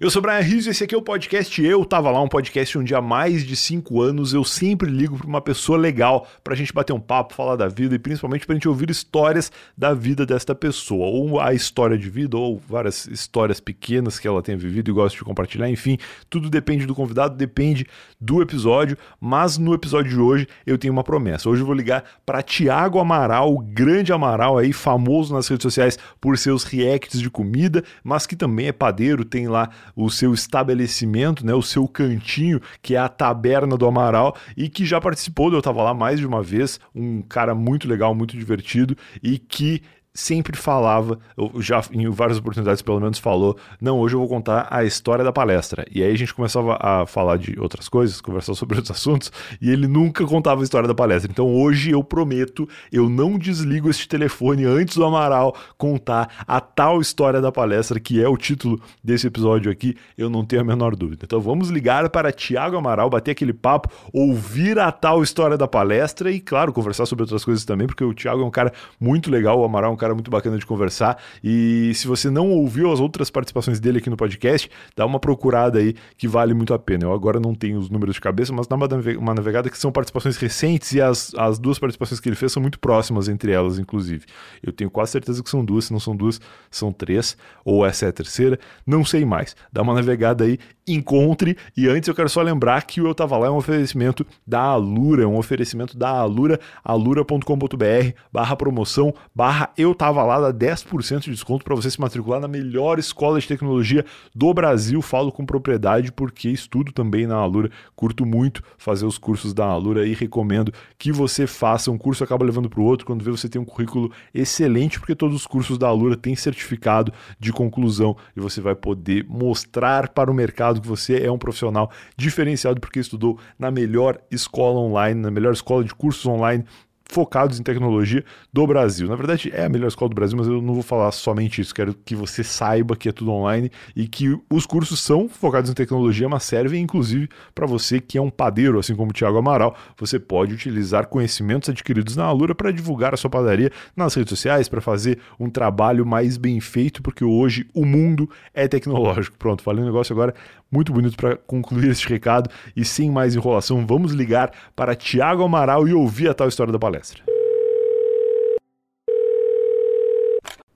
Eu sou o Brian Rizzo e esse aqui é o podcast Eu Tava Lá, um podcast onde há mais de cinco anos eu sempre ligo para uma pessoa legal pra gente bater um papo, falar da vida e principalmente pra gente ouvir histórias da vida desta pessoa, ou a história de vida, ou várias histórias pequenas que ela tenha vivido e gosta de compartilhar, enfim, tudo depende do convidado, depende do episódio, mas no episódio de hoje eu tenho uma promessa. Hoje eu vou ligar para Tiago Amaral, o grande Amaral aí, famoso nas redes sociais por seus reacts de comida, mas que também é padeiro, tem lá o seu estabelecimento, né, o seu cantinho, que é a Taberna do Amaral, e que já participou, eu estava lá mais de uma vez, um cara muito legal, muito divertido, e que sempre falava, já em várias oportunidades pelo menos falou, não, hoje eu vou contar a história da palestra. E aí a gente começava a falar de outras coisas, conversar sobre outros assuntos, e ele nunca contava a história da palestra. Então hoje eu prometo, eu não desligo este telefone antes do Amaral contar a tal história da palestra, que é o título desse episódio aqui, eu não tenho a menor dúvida. Então vamos ligar para Tiago Amaral, bater aquele papo, ouvir a tal história da palestra e, claro, conversar sobre outras coisas também, porque o Tiago é um cara muito legal, o Amaral é um cara muito bacana de conversar. E se você não ouviu as outras participações dele aqui no podcast, dá uma procurada aí que vale muito a pena. Eu agora não tenho os números de cabeça, mas dá uma navegada que são participações recentes e as, as duas participações que ele fez são muito próximas entre elas, inclusive. Eu tenho quase certeza que são duas, se não são duas, são três, ou essa é a terceira, não sei mais. Dá uma navegada aí, encontre. E antes eu quero só lembrar que o Eu Tava Lá é um oferecimento da Alura, é um oferecimento da Alura, alura.com.br barra promoção, barra Eu Tava Lá, dá 10% de desconto para você se matricular na melhor escola de tecnologia do Brasil. Falo com propriedade porque estudo também na Alura, curto muito fazer os cursos da Alura e recomendo que você faça. Um curso acaba levando para o outro, quando vê você tem um currículo excelente, porque todos os cursos da Alura têm certificado de conclusão e você vai poder mostrar para o mercado que você é um profissional diferenciado porque estudou na melhor escola online, na melhor escola de cursos online focados em tecnologia do Brasil. Na verdade, é a melhor escola do Brasil, mas eu não vou falar somente isso. Quero que você saiba que é tudo online e que os cursos são focados em tecnologia, mas servem inclusive para você que é um padeiro, assim como o Thiago Amaral. Você pode utilizar conhecimentos adquiridos na Alura para divulgar a sua padaria nas redes sociais, para fazer um trabalho mais bem feito, porque hoje o mundo é tecnológico. Pronto, falei um negócio agora muito bonito para concluir este recado e sem mais enrolação, vamos ligar para Tiago Amaral e ouvir a tal história da palestra.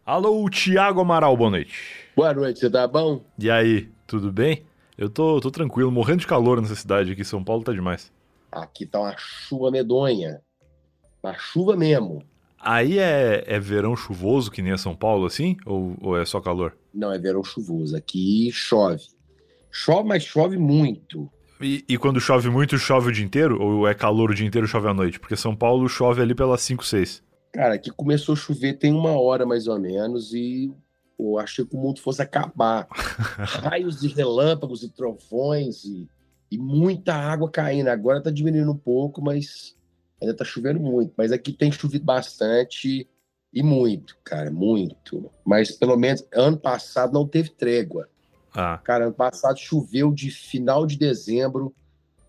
Alô, Tiago Amaral, boa noite. Boa noite, você tá bom? E aí, tudo bem? Eu tô, tô tranquilo, morrendo de calor nessa cidade aqui, São Paulo tá demais. Aqui tá uma chuva medonha. Uma chuva mesmo. Aí é, é verão chuvoso, que nem é São Paulo, assim? Ou, ou é só calor? Não, é verão chuvoso. Aqui chove. Chove, mas chove muito. E, e, quando chove muito, chove o dia inteiro? Ou é calor o dia inteiro e chove à noite? Porque São Paulo chove ali pelas 5, 6. Cara, aqui começou a chover tem uma hora mais ou menos e eu achei que o mundo fosse acabar. Raios de relâmpagos e trovões e, e muita água caindo. Agora tá diminuindo um pouco, mas ainda tá chovendo muito. Mas aqui tem chovido bastante e muito, cara, muito. Mas pelo menos ano passado não teve trégua. Ah. Cara, ano passado choveu de final de dezembro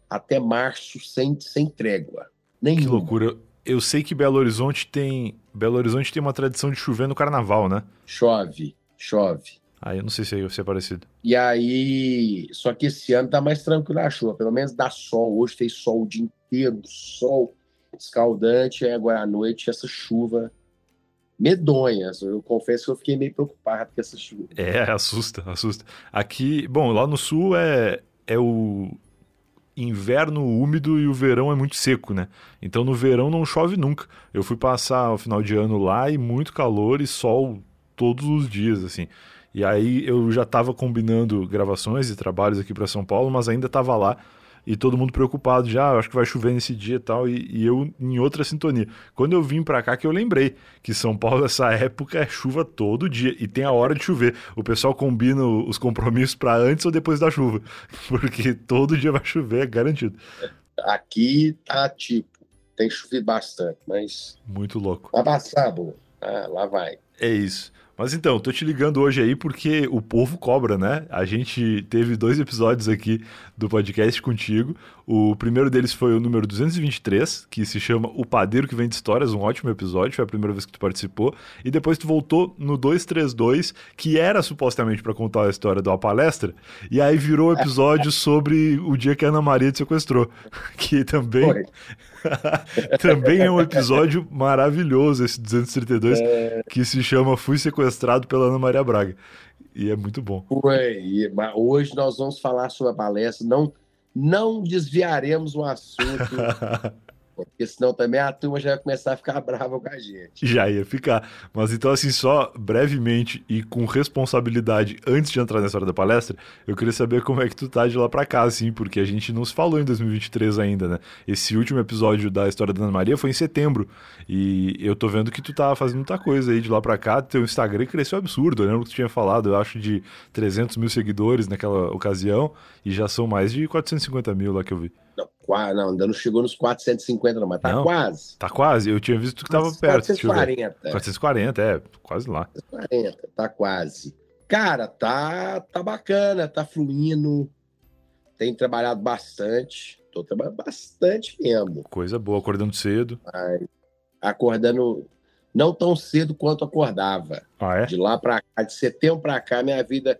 até março sem, sem trégua. Nenhuma. Que loucura. Eu sei que Belo Horizonte tem. Belo Horizonte tem uma tradição de chover no carnaval, né? Chove, chove. Aí ah, eu não sei se é, se é parecido. E aí. Só que esse ano tá mais tranquilo a chuva. Pelo menos dá sol. Hoje fez sol o dia inteiro, sol escaldante. Aí agora à noite essa chuva medonhas. Eu confesso que eu fiquei meio preocupado com essa chuva. É, assusta, assusta. Aqui, bom, lá no sul é, é o inverno úmido e o verão é muito seco, né? Então no verão não chove nunca. Eu fui passar o final de ano lá e muito calor e sol todos os dias, assim. E aí eu já estava combinando gravações e trabalhos aqui para São Paulo, mas ainda estava lá e todo mundo preocupado já, ah, acho que vai chover nesse dia e tal, e, eu em outra sintonia. Quando eu vim para cá que eu lembrei que São Paulo nessa época é chuva todo dia e tem a hora de chover. O pessoal combina os compromissos para antes ou depois da chuva, porque todo dia vai chover, é garantido. Aqui tá tipo, tem chovido bastante, mas muito louco. Vai passar, ah, lá vai. É isso. Mas então, tô te ligando hoje aí porque o povo cobra, né? A gente teve dois episódios aqui do podcast contigo. O primeiro deles foi o número 223, que se chama O Padeiro que Vem de Histórias, um ótimo episódio, foi a primeira vez que tu participou. E depois tu voltou no 232, que era supostamente para contar a história de uma palestra, e aí virou o episódio sobre o dia que a Ana Maria te sequestrou, que também também é um episódio maravilhoso esse 232, é... que se chama Fui sequestrado pela Ana Maria Braga. E é muito bom. Ué, hoje nós vamos falar sobre a palestra, não não desviaremos o assunto Porque senão também a turma já ia começar a ficar brava com a gente. Já ia ficar. Mas então, assim, só brevemente e com responsabilidade, antes de entrar nessa hora da palestra, eu queria saber como é que tu tá de lá pra cá, assim, porque a gente não se falou em 2023 ainda, né? Esse último episódio da história da Ana Maria foi em setembro. E eu tô vendo que tu tá fazendo muita coisa aí de lá pra cá. Teu Instagram cresceu absurdo. Eu lembro que tu tinha falado, eu acho, de 300 mil seguidores naquela ocasião. E já são mais de 450 mil lá que eu vi. Não, não, ainda não chegou nos 450, não, mas tá não, quase. Tá quase. Eu tinha visto que tava perto. 440. 440, é, quase lá. 440, tá quase. Cara, tá, tá bacana, tá fluindo. Tem trabalhado bastante. Tô trabalhando bastante mesmo. Coisa boa, acordando cedo. acordando não tão cedo quanto acordava. Ah, é? De lá para cá, de setembro para cá, minha vida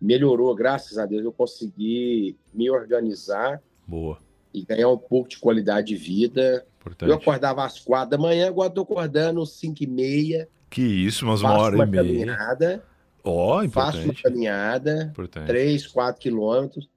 melhorou, graças a Deus. Eu consegui me organizar. Boa e ganhar um pouco de qualidade de vida. Importante. Eu acordava às quatro da manhã, agora estou acordando às cinco e meia. Que isso, umas uma hora uma e meia. Ó, oh, Faço uma caminhada, importante. três, quatro quilômetros,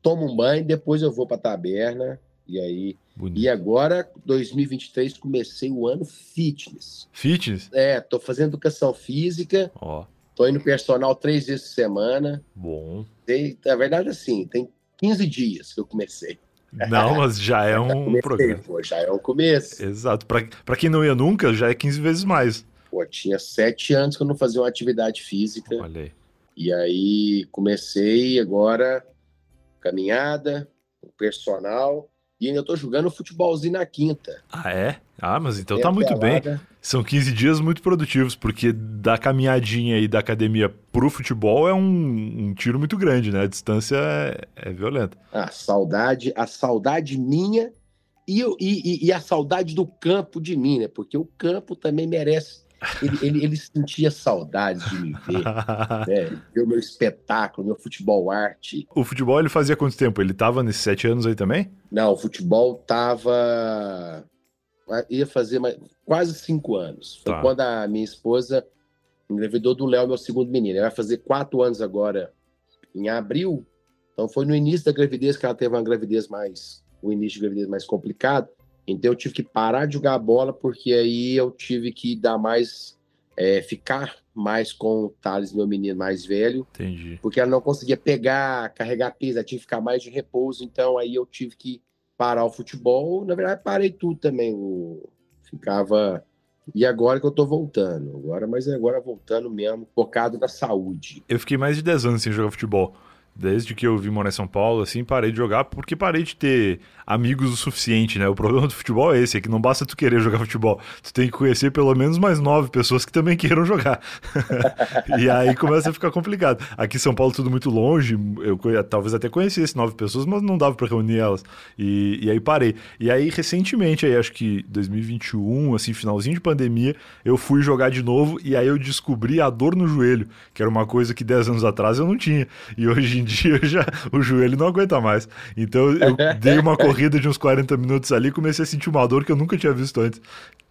tomo um banho, depois eu vou para a taberna. E aí. Bonito. E agora, 2023, comecei o ano fitness. Fitness? É, tô fazendo educação física. Ó. Tô indo personal três vezes por semana. Bom. Tem, na verdade, assim, tem 15 dias que eu comecei. Não, mas já é um programa. Pô, já é um começo. Exato. Para quem não ia nunca, já é 15 vezes mais. Pô, tinha sete anos que eu não fazia uma atividade física. Olha aí. E aí comecei agora caminhada, personal. E ainda tô jogando futebolzinho na quinta. Ah, é? Ah, mas então tá muito bem. São 15 dias muito produtivos, porque da caminhadinha e da academia pro futebol é um, um tiro muito grande, né? A distância é, é violenta. A saudade, a saudade minha e, e, e, a saudade do campo de mim, né? Porque o campo também merece ele, ele, ele, sentia saudades de me ver, né? ver o meu espetáculo, meu futebol arte. O futebol ele fazia quanto tempo? Ele tava nesses sete anos aí também? Não, o futebol tava. Ia fazer mais... quase cinco anos. Foi tá. quando a minha esposa engravidou do Léo, meu segundo menino. Ele vai fazer quatro anos agora, em abril. Então foi no início da gravidez que ela teve uma gravidez mais. o início de gravidez mais complicado. Então eu tive que parar de jogar bola, porque aí eu tive que dar mais. É, ficar mais com o Thales, meu menino mais velho. Entendi. Porque ela não conseguia pegar, carregar peso, ela tinha que ficar mais de repouso. Então aí eu tive que parar o futebol. Na verdade, parei tudo também. Eu ficava. E agora que eu tô voltando. Agora, mas agora voltando mesmo, focado na saúde. Eu fiquei mais de 10 anos sem jogar futebol. Desde que eu vim morar em São Paulo, assim, parei de jogar porque parei de ter amigos o suficiente, né? O problema do futebol é esse, é que não basta tu querer jogar futebol, tu tem que conhecer pelo menos mais nove pessoas que também queiram jogar. e aí começa a ficar complicado. Aqui em São Paulo tudo muito longe, eu talvez até conhecesse nove pessoas, mas não dava para reunir elas. E, e aí parei. E aí recentemente, aí acho que 2021, assim, finalzinho de pandemia, eu fui jogar de novo e aí eu descobri a dor no joelho, que era uma coisa que dez anos atrás eu não tinha. E hoje em dia já o joelho não aguenta mais. Então eu dei uma corrida de uns 40 minutos ali e comecei a sentir uma dor que eu nunca tinha visto antes.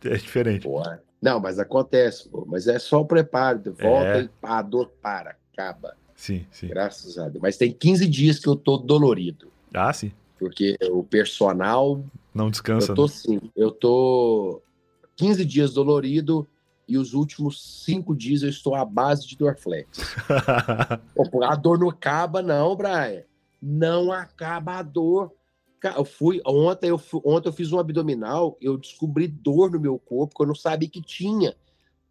É diferente. Boa. Não, mas acontece, pô. mas é só o preparo, volta é. e a dor para, acaba. Sim, sim. Graças a Deus. Mas tem 15 dias que eu tô dolorido. Ah, sim. Porque o personal. Não descansa. Eu tô né? sim. Eu tô 15 dias dolorido e os últimos cinco dias eu estou à base de Dorflex. A dor não acaba, não, Brian. Não acaba a dor. Eu fui ontem, eu fui, ontem eu fiz um abdominal, eu descobri dor no meu corpo que eu não sabia que tinha.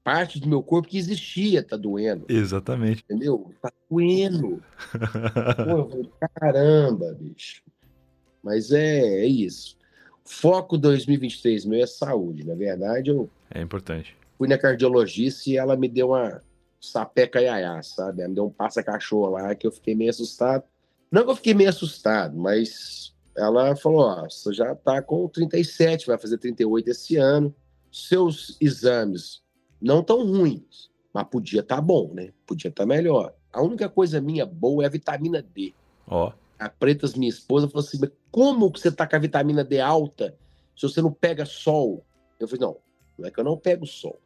Parte do meu corpo que existia, tá doendo. Exatamente. Entendeu? Tá doendo. Pô, caramba, bicho. Mas é, é isso. Foco 2023 meu é saúde. Na verdade, eu. É importante fui na cardiologista e ela me deu uma, sapeca iaiá, sabe? Me deu um passa-cachorro lá que eu fiquei meio assustado. Não que eu fiquei meio assustado, mas ela falou: Ó, você já tá com 37, vai fazer 38 esse ano. Seus exames não tão ruins, mas podia estar tá bom, né? Podia estar tá melhor. A única coisa minha boa é a vitamina D. Ó. Oh. A Pretas, minha esposa, falou assim: mas como que você tá com a vitamina D alta se você não pega sol? Eu falei: não, não é que eu não pego sol.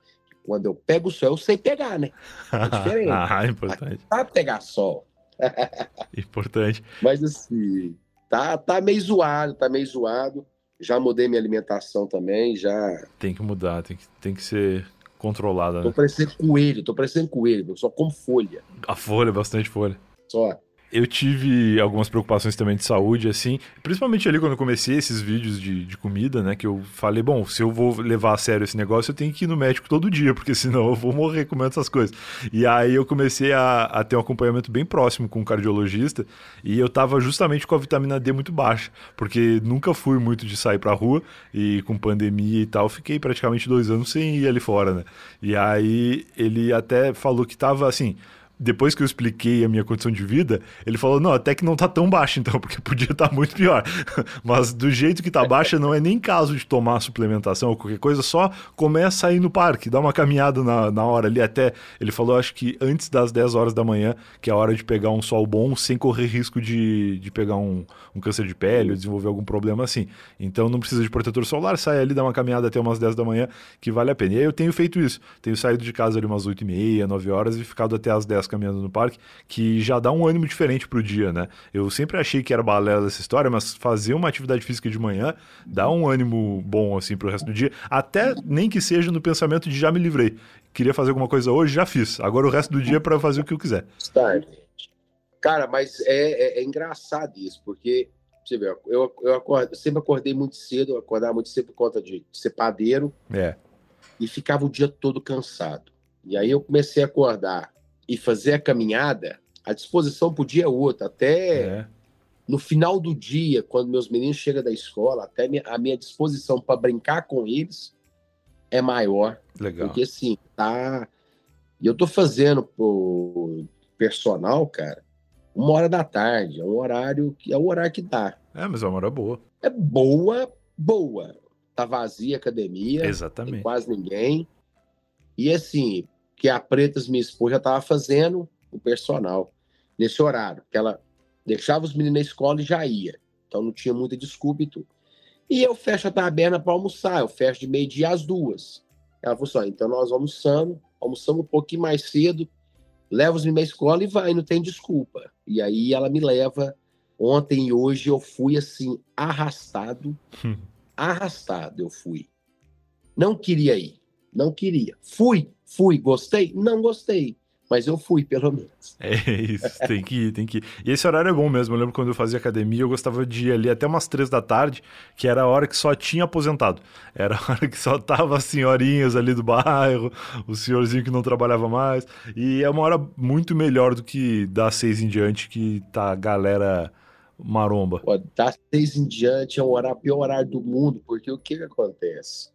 Quando eu pego sol, eu sei pegar, né? É diferente. ah, importante. Tá pegar sol. importante. Mas assim, tá, tá meio zoado, tá meio zoado. Já mudei minha alimentação também, já. Tem que mudar, tem que, tem que ser controlada. Tô né? parecendo coelho, tô parecendo coelho, eu só como folha. A folha, bastante folha. Só eu tive algumas preocupações também de saúde, assim, principalmente ali quando eu comecei esses vídeos de, de comida, né? Que eu falei, bom, se eu vou levar a sério esse negócio, eu tenho que ir no médico todo dia, porque senão eu vou morrer comendo essas coisas. E aí eu comecei a, a ter um acompanhamento bem próximo com um cardiologista e eu tava justamente com a vitamina D muito baixa, porque nunca fui muito de sair pra rua e com pandemia e tal, fiquei praticamente dois anos sem ir ali fora, né? E aí ele até falou que tava assim depois que eu expliquei a minha condição de vida, ele falou: não, até que não tá tão baixa, então, porque podia estar tá muito pior. Mas do jeito que tá baixa, não é nem caso de tomar suplementação ou qualquer coisa, só começa a ir no parque, dá uma caminhada na, na hora ali. Até ele falou, acho que antes das 10 horas da manhã, que é a hora de pegar um sol bom, sem correr risco de, de pegar um, um câncer de pele ou desenvolver algum problema assim. Então não precisa de protetor solar, sai ali, dá uma caminhada até umas 10 da manhã, que vale a pena. E aí eu tenho feito isso. Tenho saído de casa ali umas 8 e meia, 9 horas e ficado até as 10 caminhando no parque, que já dá um ânimo diferente pro dia, né? Eu sempre achei que era balela essa história, mas fazer uma atividade física de manhã dá um ânimo bom, assim, pro resto do dia. Até nem que seja no pensamento de já me livrei. Queria fazer alguma coisa hoje, já fiz. Agora o resto do dia é para fazer o que eu quiser. Cara, mas é, é, é engraçado isso, porque você vê, eu, eu, acordo, eu sempre acordei muito cedo, eu acordava muito cedo por conta de ser padeiro. É. E ficava o dia todo cansado. E aí eu comecei a acordar e fazer a caminhada, a disposição para o dia é outra. Até é. no final do dia, quando meus meninos chegam da escola, até a minha disposição para brincar com eles é maior. Legal. Porque assim, tá. E eu tô fazendo pro personal, cara, uma hora da tarde. É um horário que é o horário que dá. É, mas é uma hora boa. É boa, boa. Tá vazia a academia. Exatamente. quase ninguém. E assim, que a Pretas, minha esposa, já estava fazendo o personal nesse horário, que ela deixava os meninos na escola e já ia. Então não tinha muita desculpa e tudo. E eu fecho a taberna para almoçar, eu fecho de meio-dia às duas. Ela falou assim: então nós almoçamos, almoçamos um pouquinho mais cedo, leva os meninos na escola e vai, não tem desculpa. E aí ela me leva. Ontem e hoje eu fui assim, arrastado, arrastado eu fui. Não queria ir, não queria. Fui, Fui, gostei? Não gostei. Mas eu fui, pelo menos. É isso, tem que ir, tem que ir. E esse horário é bom mesmo. Eu lembro quando eu fazia academia, eu gostava de ir ali até umas três da tarde, que era a hora que só tinha aposentado. Era a hora que só tava as senhorinhas ali do bairro, o senhorzinho que não trabalhava mais. E é uma hora muito melhor do que das seis em diante, que tá a galera maromba. Pô, das seis em diante é o horário, pior horário do mundo, porque o que, que acontece?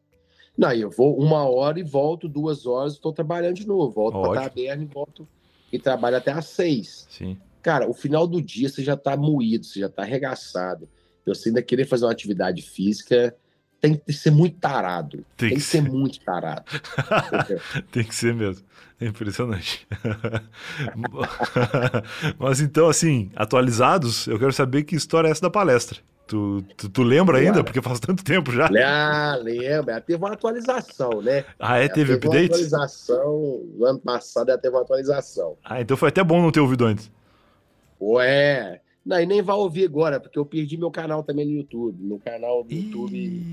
Não, eu vou uma hora e volto, duas horas, estou trabalhando de novo. Volto para a taberna e volto e trabalho até às seis. Sim. Cara, o final do dia você já está moído, você já está arregaçado. Você ainda querer fazer uma atividade física tem que ser muito tarado. Tem, tem que, ser. ser muito tarado. tem que ser mesmo. É impressionante. Mas então, assim, atualizados, eu quero saber que história é essa da palestra. Tu, tu, tu lembra ainda? Porque faz tanto tempo já. Ah, lembra. Ela teve uma atualização, né? Ah, é? Teve, teve update? Uma atualização. No ano passado ela teve uma atualização. Ah, então foi até bom não ter ouvido antes. Ué. Não, e nem vai ouvir agora, porque eu perdi meu canal também no YouTube. Meu canal do YouTube.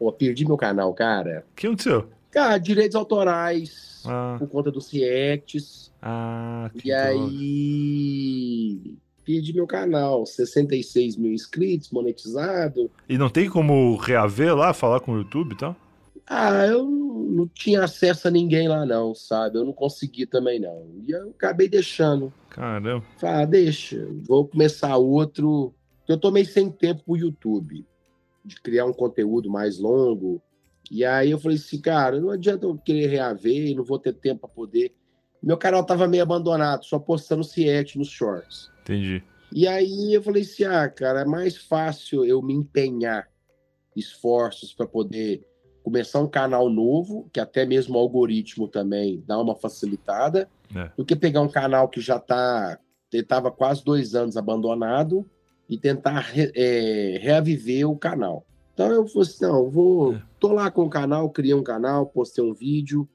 Pô, perdi meu canal, cara. O que aconteceu? Cara, direitos autorais. Ah. Por conta do CIETES. Ah, que E aí perdi meu canal, 66 mil inscritos, monetizado. E não tem como reaver lá, falar com o YouTube e tal? Ah, eu não tinha acesso a ninguém lá não, sabe? Eu não consegui também não. E eu acabei deixando. Caramba. Ah, deixa, vou começar outro. Eu tô meio sem tempo pro YouTube, de criar um conteúdo mais longo. E aí eu falei assim, cara, não adianta eu querer reaver, não vou ter tempo para poder Meu canal tava meio abandonado, só postando Ciete nos shorts. Entendi. E aí eu falei assim: ah, cara, é mais fácil eu me empenhar esforços para poder começar um canal novo, que até mesmo o algoritmo também dá uma facilitada, É. do que pegar um canal que já tá estava quase dois anos abandonado e tentar re- é, reaviver o canal. Então eu falei assim, não, eu vou, É. tô lá com o canal, criei um canal, postei um vídeo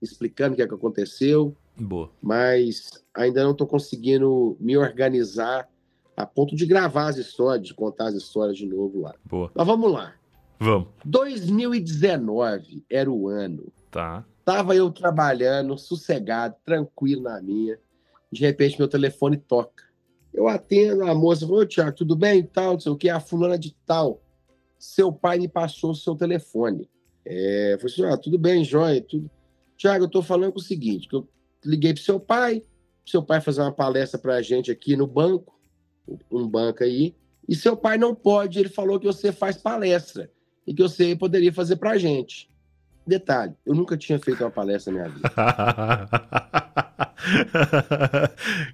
explicando o que, é que aconteceu, Boa. mas ainda não estou conseguindo me organizar a ponto de gravar as histórias, de contar as histórias de novo lá. Boa. Mas vamos lá. Vamos. 2019 era o ano. Tá. Tava eu trabalhando, sossegado, tranquilo na minha. De repente, meu telefone toca. Eu atendo, a moça falou, "Ô, Tiago, tudo bem? Tal, não sei o que, a fulana de tal. Seu pai me passou o seu telefone. É, eu falei assim, ah, tudo bem, joia, tudo. Tiago, eu tô falando com o seguinte, que eu liguei pro seu pai, seu pai fazer uma palestra pra gente aqui no banco, um banco aí, e seu pai não pode, ele falou que você faz palestra e que você poderia fazer pra gente. Detalhe, eu nunca tinha feito uma palestra na minha vida.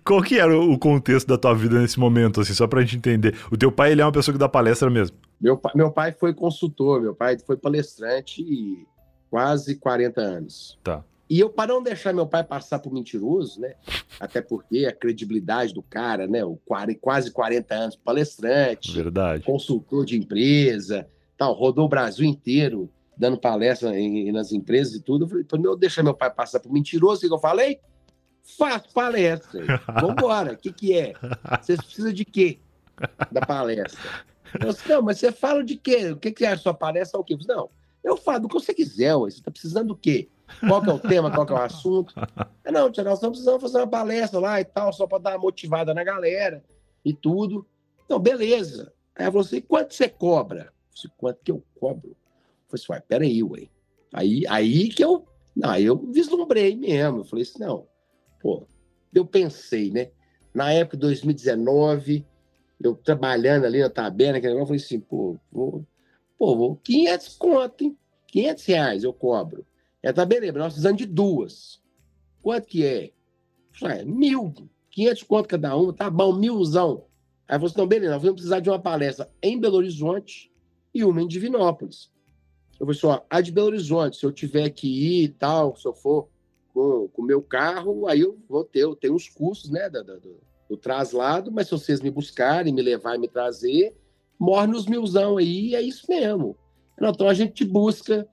Qual que era o contexto da tua vida nesse momento, assim, só pra gente entender? O teu pai, ele é uma pessoa que dá palestra mesmo. Meu, pa- meu pai foi consultor, meu pai foi palestrante e quase 40 anos. Tá. E eu, para não deixar meu pai passar por mentiroso, né? Até porque a credibilidade do cara, né? O quase, quase 40 anos palestrante, Verdade. consultor de empresa, tal, rodou o Brasil inteiro dando palestra em- nas empresas e tudo. Eu falei, para não deixar meu pai passar por mentiroso, o que eu falei? Faço palestra. Vambora. O que, que é? Você precisa de quê da palestra? Eu disse, não, mas você fala de quê? O que, que é a sua palestra? O quê? Eu disse, não, eu falo do que você quiser, ué. você está precisando do quê? Qual que é o tema, qual que é o assunto? É, não, nós estamos precisando fazer uma palestra lá e tal, só para dar uma motivada na galera e tudo. Então, beleza. Aí ela falou assim, quanto você cobra? Eu disse, quanto que eu cobro? Eu falei assim, ué, peraí, ué. Aí, aí que eu, não, aí eu vislumbrei mesmo. Eu falei assim, não, pô, eu pensei, né? Na época de 2019, eu trabalhando ali na tabela, aquele negócio, eu falei assim, pô, vou, pô, vou 500 conto, hein? 500 reais eu cobro. É, tá beleza, nós precisamos de duas. Quanto que é? Falei, é mil, 500 conto cada uma, tá bom, milzão. Aí falou assim, não, beleza, nós vamos precisar de uma palestra em Belo Horizonte e uma em Divinópolis. Eu falei só, a de Belo Horizonte, se eu tiver que ir e tal, se eu for com o meu carro, aí eu vou ter, eu tenho os custos, né, da- do, do traslado, mas se vocês me buscarem, me levar e me trazer, morre nos milzão aí, é isso mesmo. Então a gente te busca,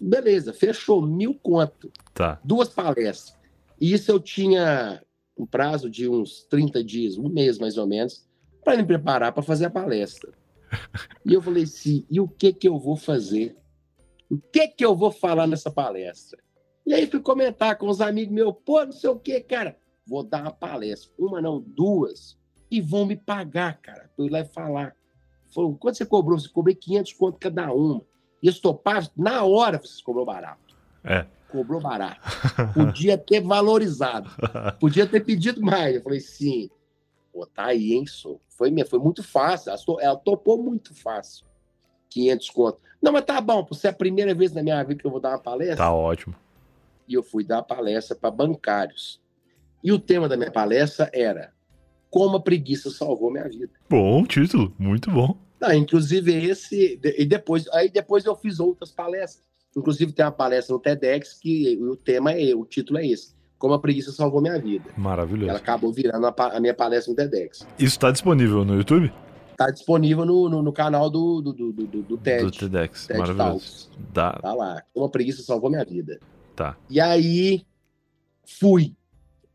beleza, fechou, mil conto, Tá. duas palestras. E isso eu tinha um prazo de uns 30 dias, um mês mais ou menos, para me preparar para fazer a palestra. E eu falei assim, e o que que eu vou fazer? O que que eu vou falar nessa palestra? E aí fui comentar com os amigos meus, pô, não sei o que, cara. Vou dar uma palestra, uma não, duas, e vão me pagar, cara, eu ir lá e falar. Falou, quanto você cobrou? Você cobrei 500 conto cada uma. E eles toparam, na hora vocês cobrou barato. É. Cobrou barato. Podia ter valorizado. Podia ter pedido mais. Eu falei, sim. Pô, tá aí, hein, sou. Foi, minha- foi muito fácil. Ela, to- ela topou muito fácil. 500 conto. Não, mas tá bom, por ser a primeira vez na minha vida que eu vou dar uma palestra. Tá ótimo. E eu fui dar uma palestra para bancários. E o tema da minha palestra era Como a preguiça salvou minha vida. Bom título, muito bom. Ah, inclusive esse. E depois, aí depois eu fiz outras palestras. Inclusive tem uma palestra no TEDx que o tema é, o título é esse. Como a preguiça salvou minha vida. Maravilhoso. Ela acabou virando a, a minha palestra no TEDx. Isso tá disponível no YouTube? Tá disponível no, no, no canal do, do, do, do, do TED. Do TEDx. TED Maravilhoso. Dá. Tá lá. Como a preguiça salvou minha vida. Tá. E aí fui.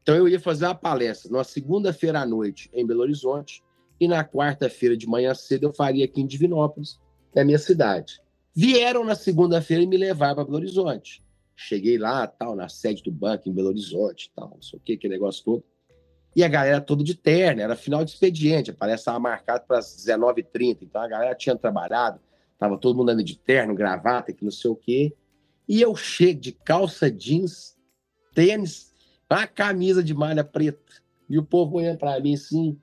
Então eu ia fazer uma palestra numa segunda-feira à noite em Belo Horizonte e na quarta-feira de manhã cedo eu faria aqui em Divinópolis, que é a minha cidade. Vieram na segunda-feira e me levaram para Belo Horizonte. Cheguei lá, tal, na sede do banco em Belo Horizonte, tal, não sei o que, aquele negócio todo. E a galera toda de terno, era final de expediente, a palestra estava marcada para as 19h30, então a galera tinha trabalhado, tava todo mundo andando de terno, gravata, que não sei o quê. E eu chego de calça jeans, tênis, uma camisa de malha preta. E o povo olhando pra mim assim,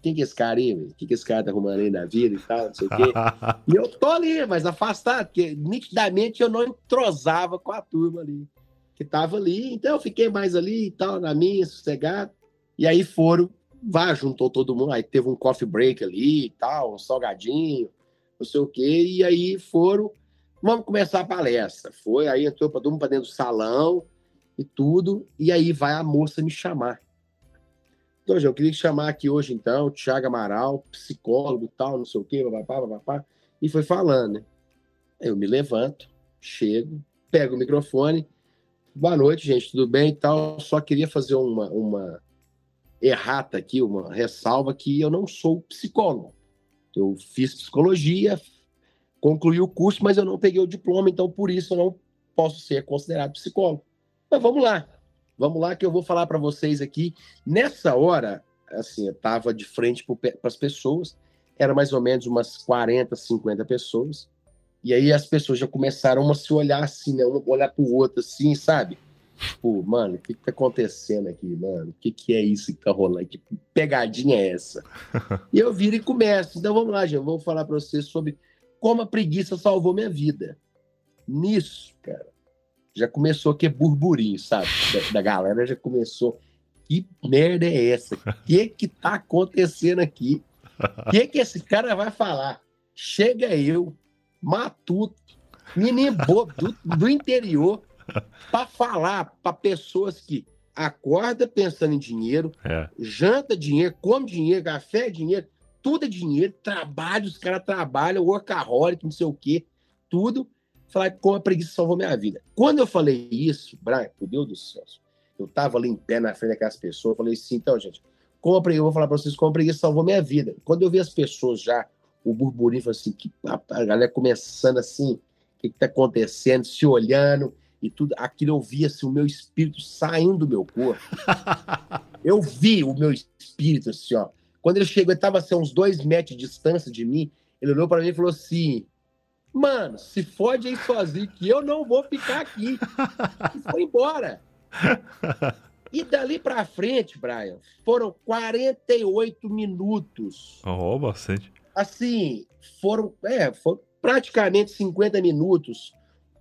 quem que é esse cara aí? O que, que esse cara tá arrumando aí na vida e tal, não sei o quê. E eu tô ali, mas afastado, porque nitidamente eu não entrosava com a turma ali. que tava ali. Então eu fiquei mais ali e tal, na minha, sossegado. E aí foram, vá, juntou todo mundo. Aí teve um coffee break ali e tal, um salgadinho, não sei o quê. E aí foram, vamos começar a palestra. Foi, aí entrou todo mundo para dentro do salão e tudo. E aí vai a moça me chamar. Então, eu queria chamar aqui hoje, então, o Thiago Amaral, psicólogo tal, não sei o quê, papapá, papapá, e foi falando, né? Eu me levanto, chego, pego o microfone. Boa noite, gente, tudo bem e tal? Só queria fazer uma, uma errata aqui, uma ressalva que eu não sou psicólogo. Eu fiz psicologia, concluí o curso, mas eu não peguei o diploma, então por isso eu não posso ser considerado psicólogo. Mas vamos lá. Vamos lá que eu vou falar para vocês aqui. Nessa hora, assim, eu estava de frente para as pessoas, era mais ou menos umas 40, 50 pessoas. E aí as pessoas já começaram a se olhar assim, né? Um olhar para o outro assim, sabe? Tipo, mano, o que, que tá acontecendo aqui, mano? O que, que é isso que tá rolando? Que pegadinha é essa? e eu viro e começo. Então vamos lá, gente. Eu vou falar para vocês sobre como a preguiça salvou minha vida. Nisso, cara, já começou que burburinho, sabe? Da, da, galera já começou. Que merda é essa? O que que tá acontecendo aqui? O que que esse cara vai falar? Chega eu, matuto, menino bobo do, do interior, para falar para pessoas que acorda pensando em dinheiro, é. janta dinheiro, come dinheiro, café dinheiro, tudo é dinheiro, trabalho, os caras trabalham, workaholic, não sei o quê, tudo falar como a preguiça salvou minha vida. Quando eu falei isso, Brian, por Deus do céu, eu tava ali em pé na frente daquelas pessoas, eu falei assim, então, gente, como a preguiça, eu vou falar para vocês como a preguiça salvou minha vida. Quando eu vi as pessoas já, o burburinho, falei assim, que, a, a galera começando assim, o que, que tá acontecendo, se olhando e tudo, aquilo eu via assim, o meu espírito saindo do meu corpo. eu vi o meu espírito assim, ó. Quando ele chegou, ele tava assim, uns dois metros de distância de mim, ele olhou para mim e falou assim: Mano, se fode aí sozinho, que eu não vou ficar aqui. E foi embora. E dali pra frente, Brian, foram 48 minutos. Oh, bastante. Assim, foram, é, foram praticamente 50 minutos,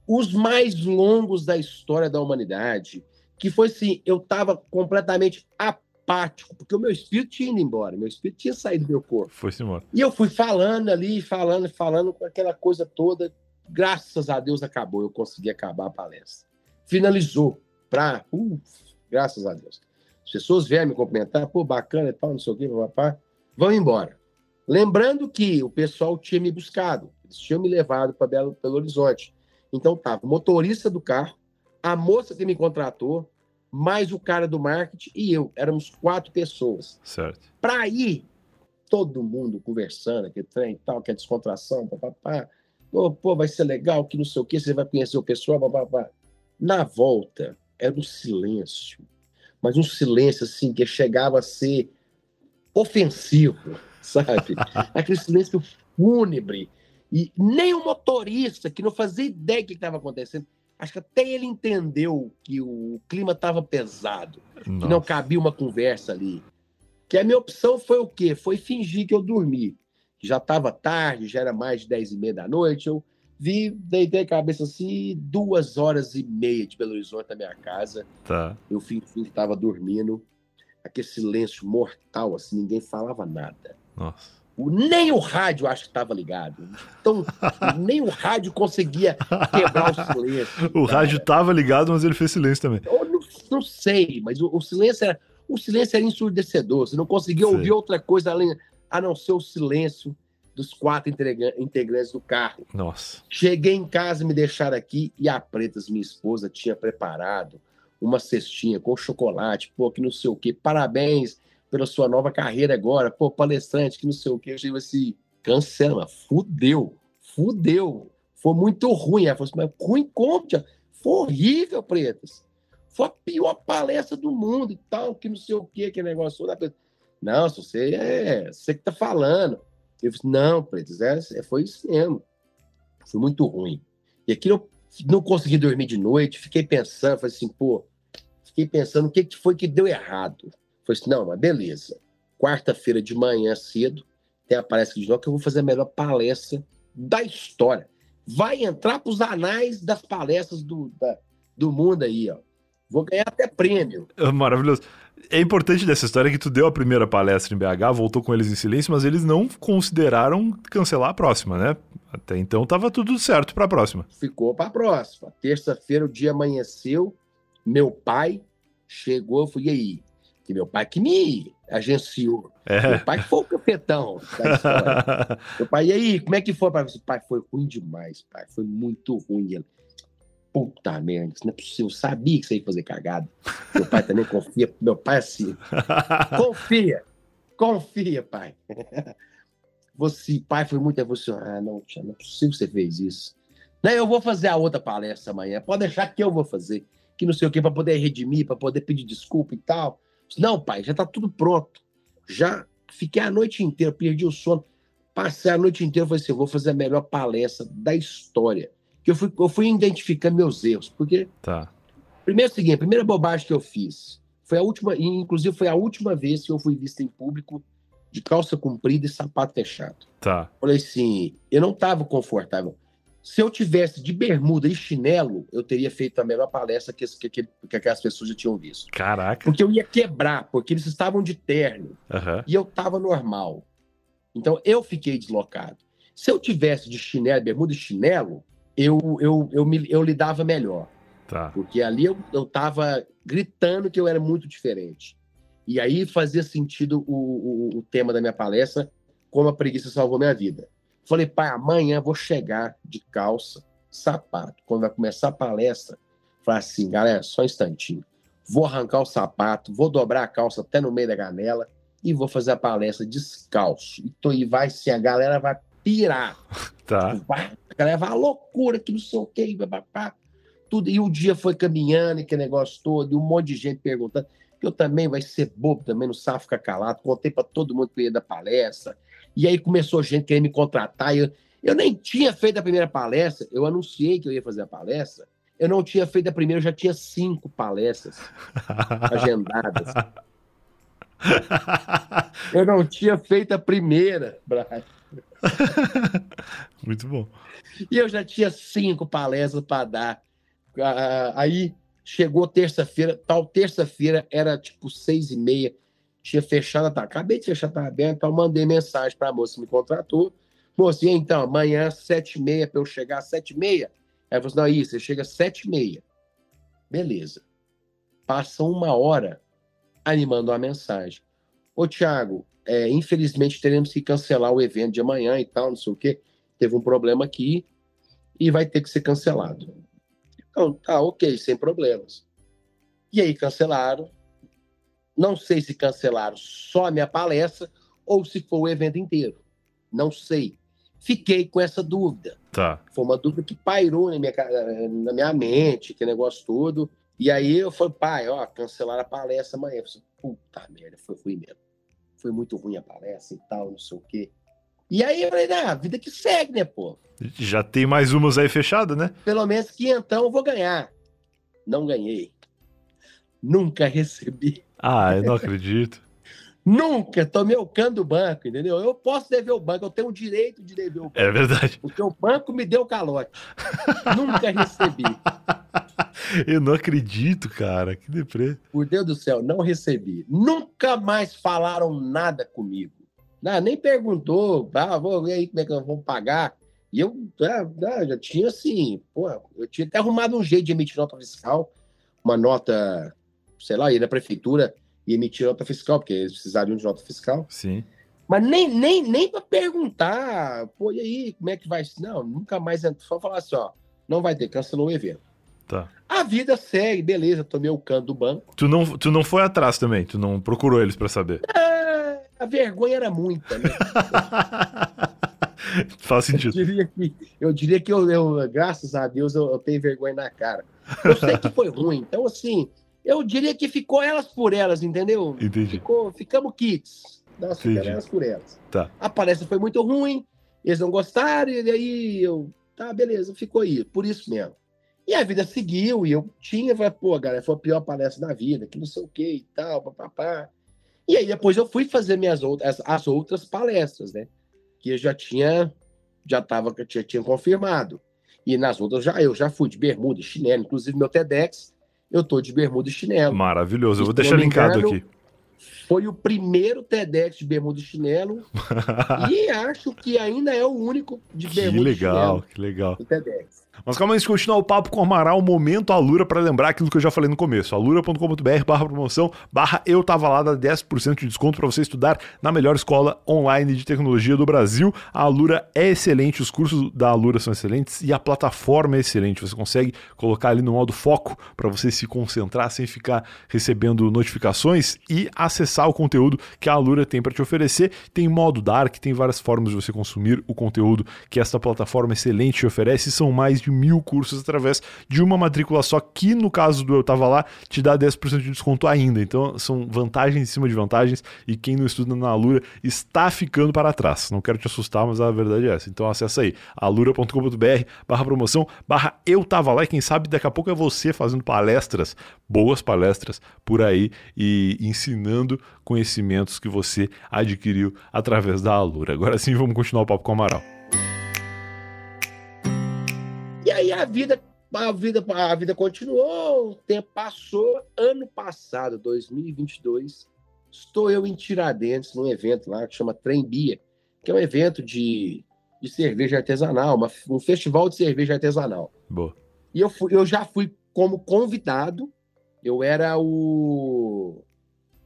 os mais longos da história da humanidade. Que foi assim, eu tava completamente apático, porque o meu espírito tinha ido embora, meu espírito tinha saído do meu corpo. Embora. E eu fui falando ali, falando, falando com aquela coisa toda. Graças a Deus acabou, eu consegui acabar a palestra. Finalizou. Pra, uh, graças a Deus. As pessoas vieram me cumprimentar, pô, bacana e tal, não sei o quê, papá. Vão embora. Lembrando que o pessoal tinha me buscado, eles tinham me levado para Belo, Belo Horizonte. Então tava o motorista do carro, a moça que me contratou, mais o cara do marketing e eu. Éramos quatro pessoas. Certo. Para ir, todo mundo conversando, que trem e tal, que é descontração, papapá. Pô, pô, vai ser legal, que não sei o que, você vai conhecer o pessoal, papapá. Na volta, era um silêncio. Mas um silêncio, assim, que chegava a ser ofensivo, sabe? Aquele silêncio fúnebre. E nem o motorista, que não fazia ideia do que estava acontecendo, acho que até ele entendeu que o clima estava pesado, Nossa. que não cabia uma conversa ali. Que a minha opção foi o quê? Foi fingir que eu dormi. Já estava tarde, já era mais de 10 e meia da noite. Eu vi, deitei a cabeça assim, duas horas e meia de Belo Horizonte na minha casa. Tá. Eu fingi que estava dormindo. Aquele silêncio mortal, assim, ninguém falava nada. Nossa. Nem o rádio acho que estava ligado. Então, nem o rádio conseguia quebrar o silêncio. o cara. rádio estava ligado, mas ele fez silêncio também. Eu não, não sei, mas o, o, silêncio era, o silêncio era ensurdecedor. Você não conseguia sei. ouvir outra coisa além, a não ser o silêncio dos quatro integrantes do carro. Nossa. Cheguei em casa, me deixaram aqui e a Pretas, minha esposa, tinha preparado uma cestinha com chocolate, pô, que não sei o quê. Parabéns pela sua nova carreira agora, pô, palestrante, que não sei o que, eu tive assim, cancela, fudeu, fudeu, foi muito ruim. Ela falou assim, mas ruim como, tia? Foi horrível, Pretas. Foi a pior palestra do mundo e tal, que não sei o que, negócio. Não, você é você que tá falando. Eu falei, não, Pretas, é, é, foi isso mesmo. Foi muito ruim. E aqui eu não consegui dormir de noite, fiquei pensando, falei assim, pô, fiquei pensando o que foi que deu errado. Falei assim, não, mas beleza. Quarta-feira de manhã cedo, tem a palestra de novo, que eu vou fazer a melhor palestra da história. Vai entrar para os anais das palestras do, da, do mundo aí, ó. Vou ganhar até prêmio. Maravilhoso. É importante dessa história que tu deu a primeira palestra em BH, voltou com eles em silêncio, mas eles não consideraram cancelar a próxima, né? Até então tava tudo certo para a próxima. Ficou para a próxima. Terça-feira o dia amanheceu, meu pai chegou, eu fui e aí, que meu pai que me agenciou. É. Meu pai foi o cafetão meu pai, e aí, como é que foi? Pai, foi ruim demais, pai. Foi muito ruim. Ele, puta merda, isso não é possível. Eu sabia que você ia fazer cagada. Meu pai também confia. Meu pai é assim. confia. Confia, pai. Você, pai, foi muito emocionado. Ah, não, tia, não é possível que você fez isso. Não, eu vou fazer a outra palestra amanhã. Pode deixar que eu vou fazer. Que não sei o quê, para poder redimir, para poder pedir desculpa e tal. Não, pai, já tá tudo pronto. Já fiquei a noite inteira, perdi o sono. Passei a noite inteira, falei assim, vou fazer a melhor palestra da história que eu fui, eu fui identificando meus erros. Porque. Tá. Primeiro é o seguinte, a primeira bobagem que eu fiz foi a última, e inclusive foi a última vez que eu fui visto em público de calça comprida e sapato fechado. Tá. Falei assim, eu não estava confortável. Se eu tivesse de bermuda e chinelo, eu teria feito a melhor palestra que, que, que, que aquelas pessoas já tinham visto. Caraca. Porque eu ia quebrar, porque eles estavam de terno. Uhum. E eu estava normal. Então eu fiquei deslocado. Se eu tivesse de chinelo, bermuda e chinelo, eu, eu, eu, me, eu lidava melhor. Tá. Porque ali eu, eu tava gritando que eu era muito diferente. E aí fazia sentido o, o, o tema da minha palestra, como a preguiça salvou minha vida. Falei, pai, amanhã vou chegar de calça, sapato. Quando vai começar a palestra, falei assim, galera, só um instantinho. Vou arrancar o sapato, vou dobrar a calça até no meio da canela e vou fazer a palestra descalço. E, e vai ser, a galera vai pirar. Tá. Vai, a galera vai, a loucura, que não sei o que, tudo. E o dia foi caminhando, e que negócio todo, e um monte de gente perguntando. Que eu também vai ser bobo, também não sabe ficar calado. Contei para todo mundo que eu ia da palestra. E aí começou gente querendo me contratar. Eu, eu nem tinha feito a primeira palestra, eu anunciei que eu ia fazer a palestra. Eu não tinha feito a primeira, eu já tinha cinco palestras agendadas. Eu não tinha feito a primeira, Brian. Muito bom. E eu já tinha cinco palestras para dar. Aí chegou terça-feira, tal terça-feira era tipo seis e meia, tinha fechado, tá, acabei de fechar, tá aberto, então mandei mensagem para a moça que me contratou. Moça, então, amanhã, sete e meia, para eu chegar às sete e meia? Ela falou assim, não, isso, você chega às sete e meia. Beleza. Passa uma hora, aí me mandou uma mensagem. Ô, Thiago, é, infelizmente teremos que cancelar o evento de amanhã e tal, não sei o quê. Teve um problema aqui e vai ter que ser cancelado. Então, tá, ok, sem problemas. E aí cancelaram. Não sei se cancelaram só a minha palestra ou se foi o evento inteiro. Não sei. Fiquei com essa dúvida. Tá. Foi uma dúvida que pairou na minha, na minha mente, que negócio todo. E aí eu falei, pai, ó, cancelaram a palestra amanhã. Eu falei, puta merda, foi ruim mesmo foi muito ruim a palestra e tal, não sei o quê. E aí eu falei, ah, vida que segue, né, pô? Já tem mais umas aí fechada, né? Pelo menos que então eu vou ganhar. Não ganhei. Nunca recebi. Ah, eu não acredito. Nunca tomei o cano do banco, entendeu? Eu posso dever o banco, eu tenho o direito de dever o banco. É verdade. Porque o banco me deu calote. Nunca recebi. Eu não acredito, cara. Que deprê. Por Deus do céu, não recebi. Nunca mais falaram nada comigo. Não, nem perguntou, ah, vou ver aí como é que nós vamos pagar. E eu ah, ah, já tinha assim, pô, eu tinha até arrumado um jeito de emitir nota fiscal, uma nota, sei lá, ir na prefeitura e emitir nota fiscal, porque eles precisariam de nota fiscal. Sim. Mas nem, nem, nem para perguntar, pô, e aí, como é que vai? Não, nunca mais. Só falar assim, ó, não vai ter, cancelou o evento. Tá. A vida segue, beleza, tomei o canto do banco. Tu não, tu não foi atrás também, tu não procurou eles para saber. É, a vergonha era muita, né? Faz sentido. Eu diria que, eu, diria que eu, eu graças a Deus, eu, eu, tenho vergonha na cara. Eu sei que foi ruim, então assim, eu diria que ficou elas por elas, entendeu? Entendi. Ficou, ficamos kits. Nós ficamos elas por elas. Tá. A palestra foi muito ruim, eles não gostaram, e aí eu, tá, beleza, ficou aí, por isso mesmo. E a vida seguiu, e eu tinha, falei, pô, galera, foi a pior palestra da vida, que não sei o que e tal, papapá. E aí depois eu fui fazer minhas outras, as outras palestras, né? Que eu já tinha, já tava, já tinha confirmado. E nas outras já eu já fui de bermuda, chinelo, inclusive meu TEDx eu tô de bermuda e chinelo. Maravilhoso. Eu vou deixar linkado engano, aqui. Foi o primeiro TEDx de bermuda e chinelo. e acho que ainda é o único de bermuda que legal, e Que legal, que legal. Mas calma antes de continuar o papo com o Amaral, momento Alura para lembrar aquilo que eu já falei no começo. alura.com.br barra promoção, barra eu tava lá, dá 10% de desconto para você estudar na melhor escola online de tecnologia do Brasil. A Alura é excelente, os cursos da Alura são excelentes e a plataforma é excelente. Você consegue colocar ali no modo foco para você se concentrar sem ficar recebendo notificações e acessar o conteúdo que a Alura tem para te oferecer. Tem modo dark, tem várias formas de você consumir o conteúdo que esta plataforma excelente te oferece. São mais de mil cursos através de uma matrícula só, que no caso do Eu Tava Lá, te dá 10% de desconto ainda. Então são vantagens em cima de vantagens e quem não estuda na Alura está ficando para trás. Não quero te assustar, mas a verdade é essa. Então acessa aí, alura.com.br barra promoção, barra Eu Tava Lá e quem sabe daqui a pouco é você fazendo palestras, boas palestras por aí e ensinando conhecimentos que você adquiriu através da Alura. Agora sim, vamos continuar o papo com o Amaral. E aí a vida, a vida, a vida continuou, o tempo passou. Ano passado, 2022, estou eu em Tiradentes, num evento lá que chama Trem Bia, que é um evento de, de cerveja artesanal, uma, um festival de cerveja artesanal. Boa. E eu, fui, eu já fui como convidado, eu era o,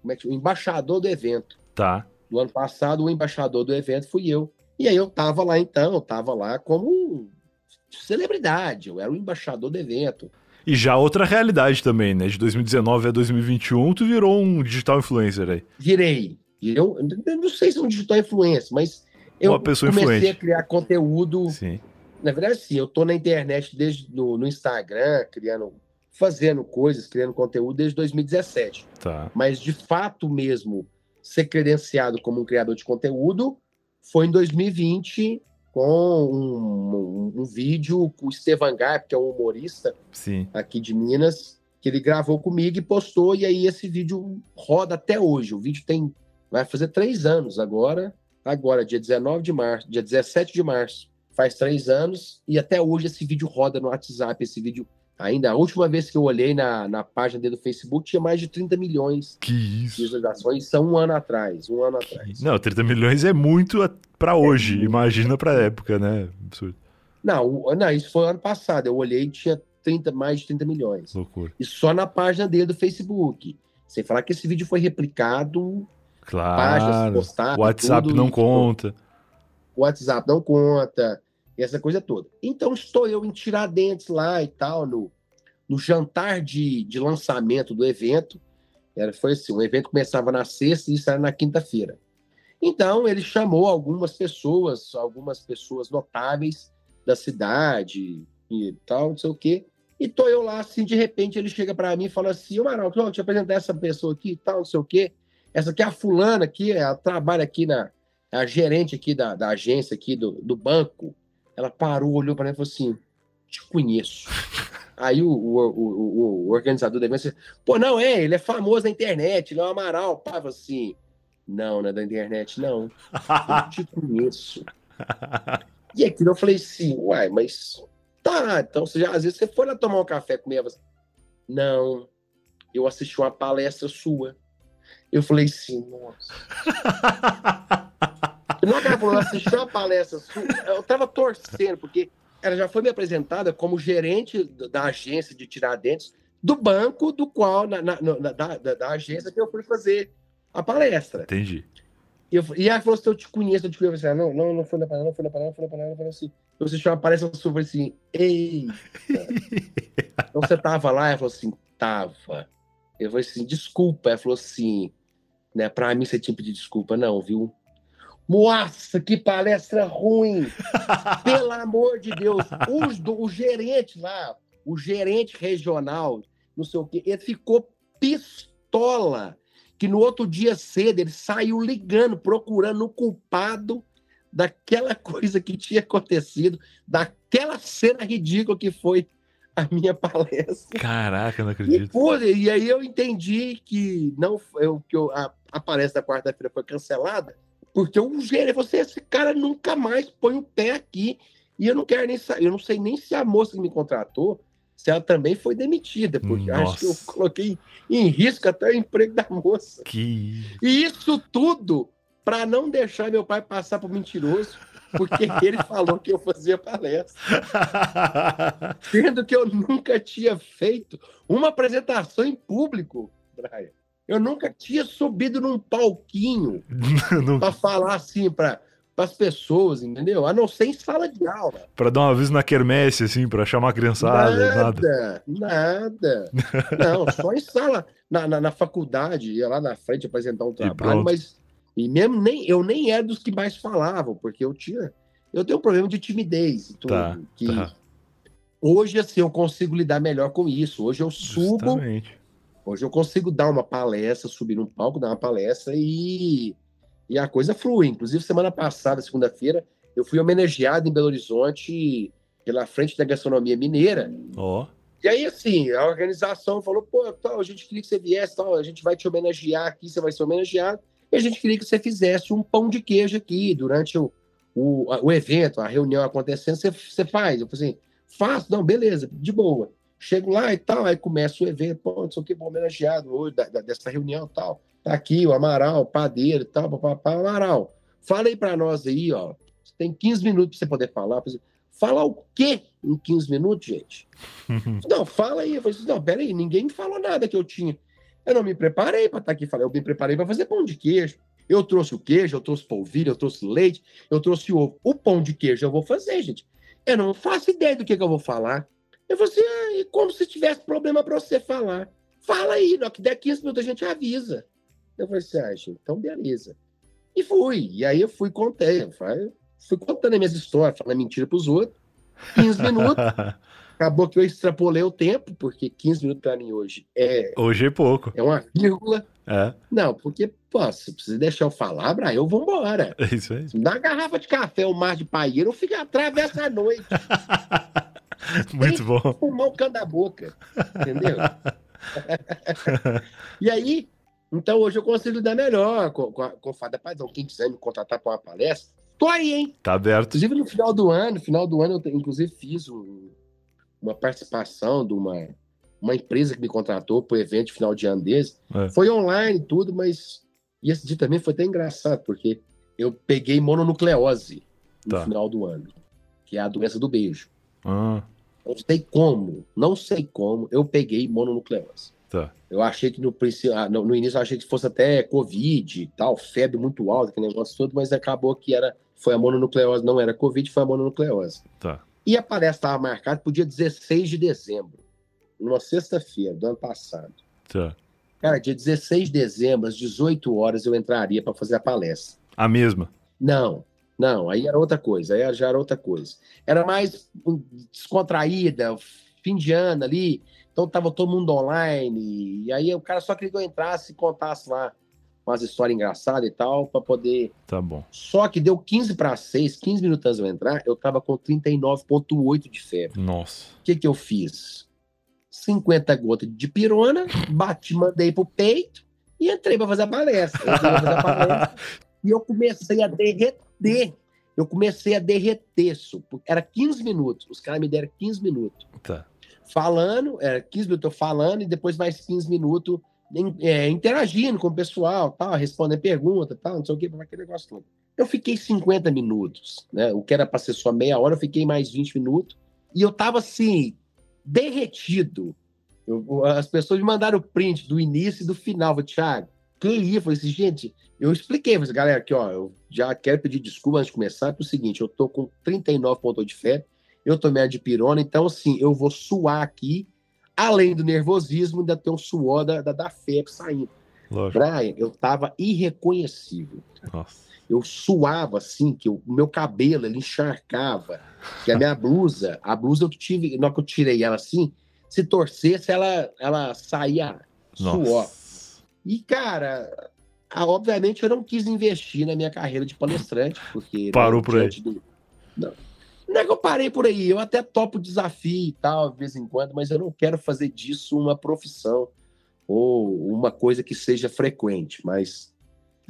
como é que, o embaixador do evento. Tá. No ano passado, o embaixador do evento fui eu. E aí eu tava lá então, eu tava lá como celebridade, eu era o embaixador do evento. E já outra realidade também, né? De 2019 a 2021, tu virou um digital influencer aí. Virei. Eu, eu não sei se é um digital influencer, mas eu comecei influente. a criar conteúdo. Sim. Na verdade, sim, eu tô na internet desde no, no, Instagram, criando, fazendo coisas, criando conteúdo desde 2017. Tá. Mas de fato mesmo, ser credenciado como um criador de conteúdo foi em 2020 com um, um, um vídeo com o Estevan Garp, que é um humorista Sim. aqui de Minas, que ele gravou comigo e postou, e aí esse vídeo roda até hoje. O vídeo tem. Vai fazer três anos agora. Agora, dia 19 de março, dia 17 de março, faz três anos, e até hoje esse vídeo roda no WhatsApp. Esse vídeo Ainda a última vez que eu olhei na, na página dele do Facebook, tinha mais de 30 milhões que isso? de visualizações. Isso um ano atrás. Um ano atrás. Não, 30 milhões é muito para hoje. É Imagina para época, né? Absurdo. Não, não, isso foi ano passado. Eu olhei e tinha 30, mais de 30 milhões. Loucura. E só na página dele do Facebook. Sem falar que esse vídeo foi replicado. Claro. Páginas postadas. WhatsApp tudo, não conta. O WhatsApp não conta essa coisa toda. Então estou eu em Tiradentes lá e tal, no, no jantar de, de lançamento do evento. Era, foi assim, o evento começava na sexta e isso era na quinta-feira. Então ele chamou algumas pessoas, algumas pessoas notáveis da cidade e tal, não sei o quê. E tô eu lá, assim, de repente ele chega para mim e fala assim, ô Maral, deixa eu te apresentar essa pessoa aqui e tal, não sei o quê. Essa aqui é a fulana aqui, ela trabalha aqui na... É a gerente aqui da, da agência aqui do, do banco. Ela parou, olhou para mim e falou assim: te conheço. Aí o, o, o, o, organizador do evento disse: pô, não, é, ele é famoso na internet, ele é um Amaral. Pá, assim: não, não é da internet, não. Eu te conheço. E aquilo eu falei assim: uai, mas tá, então você já, às vezes você foi lá tomar um café comigo. Assim, não, eu assisti uma palestra sua. Eu falei assim: nossa. Na hora que ela falou, assistiu a palestra, eu tava torcendo, porque ela já foi me apresentada como gerente da agência de Tiradentes, do banco do qual, na, na, na da, da, agência que eu fui fazer a palestra. Entendi. E, eu, e ela falou assim, eu te conheço, eu te conheço. Eu falei, não, não, não foi na palestra, não foi na palestra, não foi na palestra, não foi assim. Eu assisti uma palestra sua, eu falei assim, ei. então você tava lá? Ela falou assim, tava. Eu falei assim, desculpa. Ela falou assim, né, pra mim você tinha pedido desculpa, não, viu? Nossa, que palestra ruim! Pelo amor de Deus! O, o gerente lá, o gerente regional, não sei o quê, ele ficou pistola. Que no outro dia cedo ele saiu ligando, procurando o culpado daquela coisa que tinha acontecido, daquela cena ridícula que foi a minha palestra. Caraca, não acredito. E, pô, e aí eu entendi que não eu, que eu, a, a palestra da quarta-feira foi cancelada porque o gerente assim: esse cara nunca mais põe o pé aqui. E eu não quero nem saber, eu não sei nem se a moça que me contratou, se ela também foi demitida, porque Nossa. acho que eu coloquei em risco até o emprego da moça. Que. E isso tudo para não deixar meu pai passar por mentiroso, porque ele falou que eu fazia palestra, sendo que eu nunca tinha feito uma apresentação em público, Brian. Eu nunca tinha subido num palquinho para falar assim para as pessoas, entendeu? A não ser em sala de aula. pra dar um aviso na quermesse, assim, pra chamar a criançada, nada. Nada, nada. Não, só em sala, na, na, na faculdade, ia lá na frente apresentar um trabalho, mas e mesmo nem, eu nem era dos que mais falavam, porque eu tinha. Eu tenho um problema de timidez e tudo. Tá, que tá. Hoje, assim, eu consigo lidar melhor com isso. Hoje eu subo, Justamente. Hoje eu consigo dar uma palestra, subir num palco, dar uma palestra e, e a coisa flui. Inclusive, semana passada, segunda-feira, eu fui homenageado em Belo Horizonte pela Frente da Gastronomia Mineira. Ó, E aí, assim, a organização falou, pô, tal, a gente queria que você viesse, tal, a gente vai te homenagear aqui, você vai ser homenageado. E a gente queria que você fizesse um pão de queijo aqui durante o, o, o evento, a reunião acontecendo, você, você faz. Eu falei assim, faço, não, beleza, de boa. Chego lá e tal, aí começa o evento, pô, não sei o que, bom, homenageado hoje da- da- dessa reunião e tal. Tá aqui o Amaral, o padeiro e tal, papapá, Amaral. Fala aí pra nós aí, ó. Você tem 15 minutos pra você poder falar. Falar o quê em 15 minutos, gente? Não, fala aí. Eu falei assim, não, peraí, ninguém me falou nada que eu tinha. Eu não me preparei para estar aqui. Falei, eu me preparei para fazer pão de queijo. Eu trouxe o queijo, eu trouxe polvilho, eu trouxe leite, eu trouxe ovo. O pão de queijo eu vou fazer, gente. Eu não faço ideia do que, que eu vou falar. Eu falei assim, ah, e como se tivesse problema para você falar. Fala aí, no que der 15 minutos a gente avisa. Eu falei assim, ah, gente, então beleza. E fui. E aí eu fui contei. Eu falei, fui contando as minhas histórias, falando mentira pros outros. 15 minutos. Acabou que eu extrapolei o tempo, porque 15 minutos para mim hoje é, Hoje é pouco. é uma vírgula. É, Não, porque, pô, se precisa deixar eu falar, Brian, eu vou embora. é isso aí. Se me dá uma garrafa de café, um mar de paieiro, eu fico atravessa a noite, Muito bom. fumar o cano da boca. Entendeu? e aí, então hoje eu consigo lidar melhor com, com, a- com o Fada Padrão. Quem quiser me contratar para uma palestra, tô aí, hein? Tá aberto. Inclusive, no final do ano, no final do ano, eu inclusive fiz um- uma participação de uma, uma empresa que me contratou para o evento de final de ano desse. É. Foi online e tudo, mas. E esse dia também foi até engraçado, porque eu peguei mononucleose no Tá. final do ano, que é a doença do beijo. Ah, Não sei como, não sei como, eu peguei mononucleose. tá. Eu achei que no, ah, no, no início eu achei que fosse até Covid e tal, febre muito alta, aquele negócio todo, mas acabou que era, foi a mononucleose, não era Covid, foi a mononucleose. Tá. E a palestra estava marcada para o dia 16 de dezembro, numa sexta-feira do ano passado. Tá. Cara, dia 16 de dezembro, às 18 horas, eu entraria para fazer a palestra. A mesma. Não, não, aí era outra coisa, aí já era outra coisa. Era mais hum, descontraída, fim de ano ali, então tava todo mundo online, e aí o cara só queria que eu entrasse e contasse lá umas histórias engraçadas e tal, para poder. Tá bom. Só que deu 15 para 6, 15 minutos antes de eu entrar, eu tava com 39,8 de febre. Nossa. O que, que eu fiz? 50 gotas de pirona, bati, mandei pro peito e entrei para fazer a palestra. Pra fazer a palestra e eu comecei a derreter. Eu comecei a derreter. Su. Era 15 minutos. Os caras me deram 15 minutos. Tá. Falando, era 15 minutos eu falando e depois mais 15 minutos é, interagindo com o pessoal, tal, respondendo pergunta, tal, não sei o que, aquele negócio todo. Eu fiquei 50 minutos, né? O que era para ser só meia hora, eu fiquei mais 20 minutos. E eu tava assim, derretido. Eu- as pessoas me mandaram o print do início e do final. Falei, Thiago, que ia? Eu falei assim, gente, eu expliquei, falei, assim, galera, aqui, ó, eu já quero pedir desculpa antes de começar, porque é o seguinte, eu tô com 39,8 de febre, eu tomei a dipirona, então, assim, eu vou suar aqui, além do nervosismo, ainda tem um suor da, da, da febre saindo. Lógico. Brian, eu tava irreconhecível. Nossa. Eu suava assim, que o meu cabelo ele encharcava, que a minha blusa, a blusa eu tive, na hora que eu tirei ela assim, se torcesse, ela, ela saía suor. Nossa. E, cara, ah, obviamente eu não quis investir na minha carreira de palestrante, porque. Parou né, por aí. do- Não. Não é que eu parei por aí, eu até topo desafio e tal, de vez em quando, mas eu não quero fazer disso uma profissão ou uma coisa que seja frequente. Mas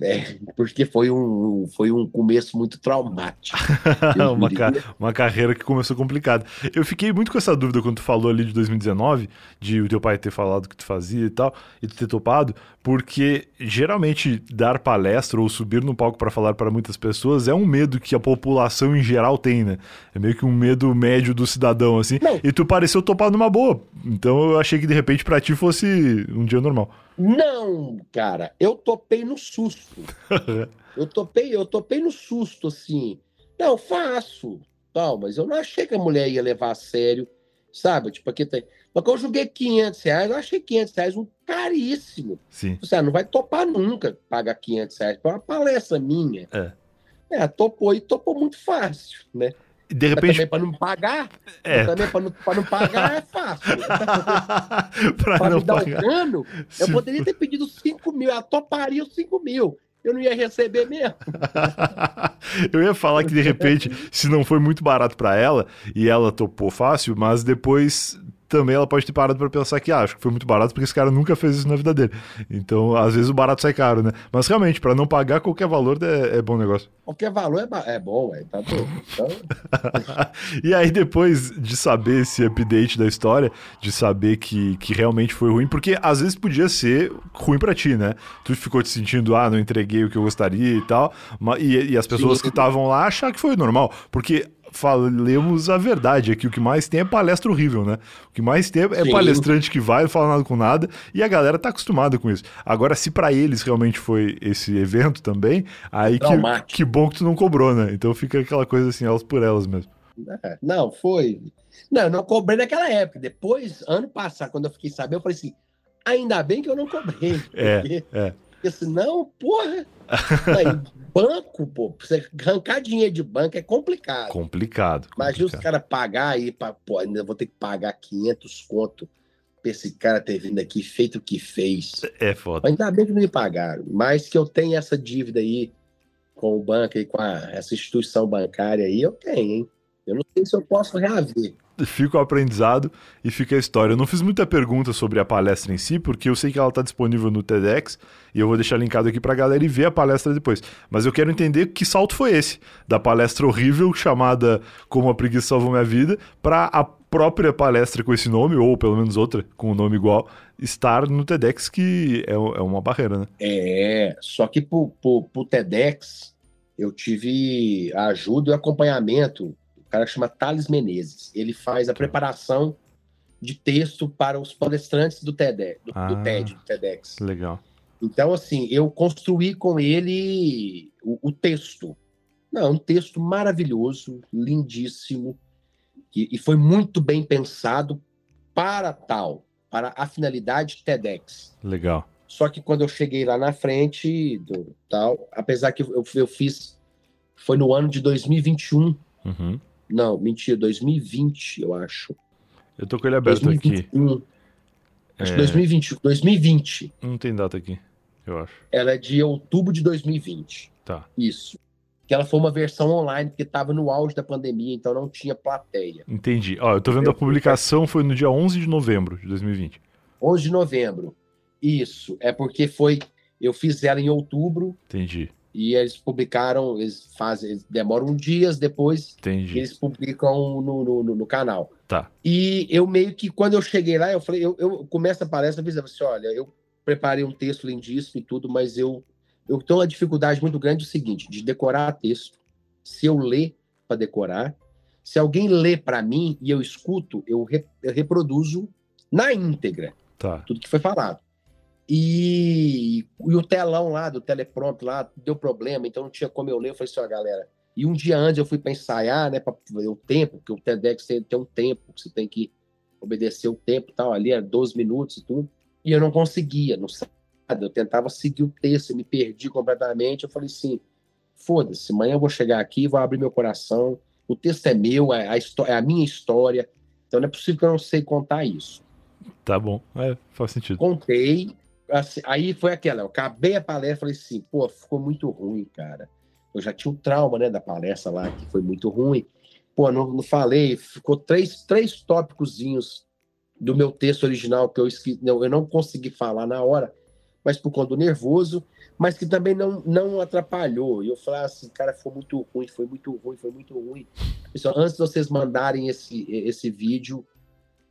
É, porque foi um, foi um começo muito traumático. uma, ca uma carreira que começou complicada. Eu fiquei muito com essa dúvida quando tu falou ali de 2019, de o teu pai ter falado que tu fazia e tal, e tu ter topado, porque geralmente dar palestra ou subir no palco para falar para muitas pessoas é um medo que a população em geral tem, né? É meio que um medo médio do cidadão, assim. Não. E tu pareceu topar numa boa. Então eu achei que de repente para ti fosse um dia normal. Não, cara, eu topei no susto. Eu topei, eu topei no susto, assim. Não, faço, tal, mas eu não achei que a mulher ia levar a sério, sabe? Tipo, aqui tem. Mas eu joguei 500 reais, eu achei 500 reais um caríssimo. Sim. Você não vai topar nunca pagar 500 reais para uma palestra minha. É. É, topou e topou muito fácil, né? De repente. também para não pagar. É. Também para não, não pagar é fácil. para não me dar pagar. um dano, eu poderia ter pedido 5 mil, ela toparia os 5 mil. Eu não ia receber mesmo. eu ia falar que de repente, se não foi muito barato para ela e ela topou fácil, mas depois também ela pode ter parado para pensar que ah, acho que foi muito barato porque esse cara nunca fez isso na vida dele. Então, às vezes o barato sai caro, né? Mas realmente, para não pagar qualquer valor é, é, bom negócio. Qualquer valor é, é bom, é, tá bom. Então... e aí, depois de saber esse update da história, de saber que, que realmente foi ruim, porque às vezes podia ser ruim para ti, né? Tu ficou te sentindo, ah, não entreguei o que eu gostaria e tal, e, e as pessoas Sim. que estavam lá achar que foi normal, porque falemos a verdade aqui. O que mais tem é palestra horrível, né? O que mais tem é Sim. palestrante que vai, não fala nada com nada, e a galera tá acostumada com isso. Agora, se para eles realmente foi esse evento também, aí que, que bom que tu não cobrou, né? Então fica aquela coisa assim, elas por elas mesmo. É, não, foi. Não, eu não cobrei naquela época. Depois, ano passado, quando eu fiquei sabendo, eu falei assim: ainda bem que eu não cobrei. É, porque, é. Porque senão, porra. Aí, banco, pô, você arrancar dinheiro de banco é complicado. Complicado. Imagina os caras pagar aí, pra, pô, ainda vou ter que pagar 500 conto pra esse cara ter vindo aqui feito o que fez. É foda. Ainda bem que não me pagaram. Mas que eu tenho essa dívida aí com o banco e com a, essa instituição bancária aí, eu tenho, hein? Eu não sei se eu posso reaver fica o aprendizado e fica a história. Eu não fiz muita pergunta sobre a palestra em si, porque eu sei que ela está disponível no TEDx e eu vou deixar linkado aqui para a galera e ver a palestra depois. Mas eu quero entender que salto foi esse, da palestra horrível chamada Como a Preguiça Salvou Minha Vida, para a própria palestra com esse nome, ou pelo menos outra com o um nome igual, estar no TEDx, que é, é uma barreira, né? É, só que pro, pro TEDx eu tive ajuda e acompanhamento cara que chama Thales Menezes. Ele faz a preparação de texto para os palestrantes do TED, do, ah, do TED, do TEDx. Legal. Então, assim, eu construí com ele o, o texto. Não, um texto maravilhoso, lindíssimo, e, e, foi muito bem pensado para tal, para a finalidade TEDx. Legal. Só que quando eu cheguei lá na frente do tal, apesar que eu, eu fiz, foi no ano de 2021. Uhum. Não, mentira, 2020, eu acho. Eu tô com ele aberto 2021. aqui. Acho é... 2020, 2020. Não tem data aqui, eu acho. Ela é de outubro de 2020. Tá. Isso. Que ela foi uma versão online, porque estava no auge da pandemia, então não tinha plateia. Entendi. Ó, eu tô vendo a publicação, foi no dia 11 de novembro de 2020. 11 de novembro. Isso. É porque foi. Eu fiz ela em outubro. Entendi. E eles publicaram, eles fazem, eles demoram dias depois Entendi. eles publicam no, no, no, canal. Tá. E eu meio que, quando eu cheguei lá, eu falei, eu, eu começo a palestra avisando assim: olha, eu preparei um texto lindíssimo e tudo, mas eu, eu tenho uma dificuldade muito grande o seguinte, de decorar texto. Se eu ler para decorar, se alguém lê para mim e eu escuto, eu, re, eu reproduzo na íntegra tá. tudo que foi falado. E, e, o telão lá do teleprompter lá deu problema, então não tinha como eu ler. Eu falei assim, ó, galera. E um dia antes eu fui para ensaiar, né, para ver o tempo, porque o TEDx tem, tem um tempo, você tem que obedecer o tempo tal, ali era 12 minutos e tudo. E eu não conseguia, não sabe? Eu tentava seguir o texto, me perdi completamente. Eu falei assim: foda-se, amanhã eu vou chegar aqui, vou abrir meu coração. O texto é meu, é a, é a minha história. Então não é possível que eu não sei contar isso. Tá bom, é, faz sentido. Contei, assim, aí foi aquela, eu acabei a palestra, falei assim, pô, ficou muito ruim, cara. Eu já tinha um trauma, né, da palestra lá, que foi muito ruim. Pô, não, não falei, ficou três, três tópicozinhos do meu texto original que eu esqueci, não, eu não consegui falar na hora, mas por conta do nervoso, mas que também não, não atrapalhou. E eu falei assim, cara, foi muito ruim, foi muito ruim, foi muito ruim. Pessoal, antes de vocês mandarem esse, esse vídeo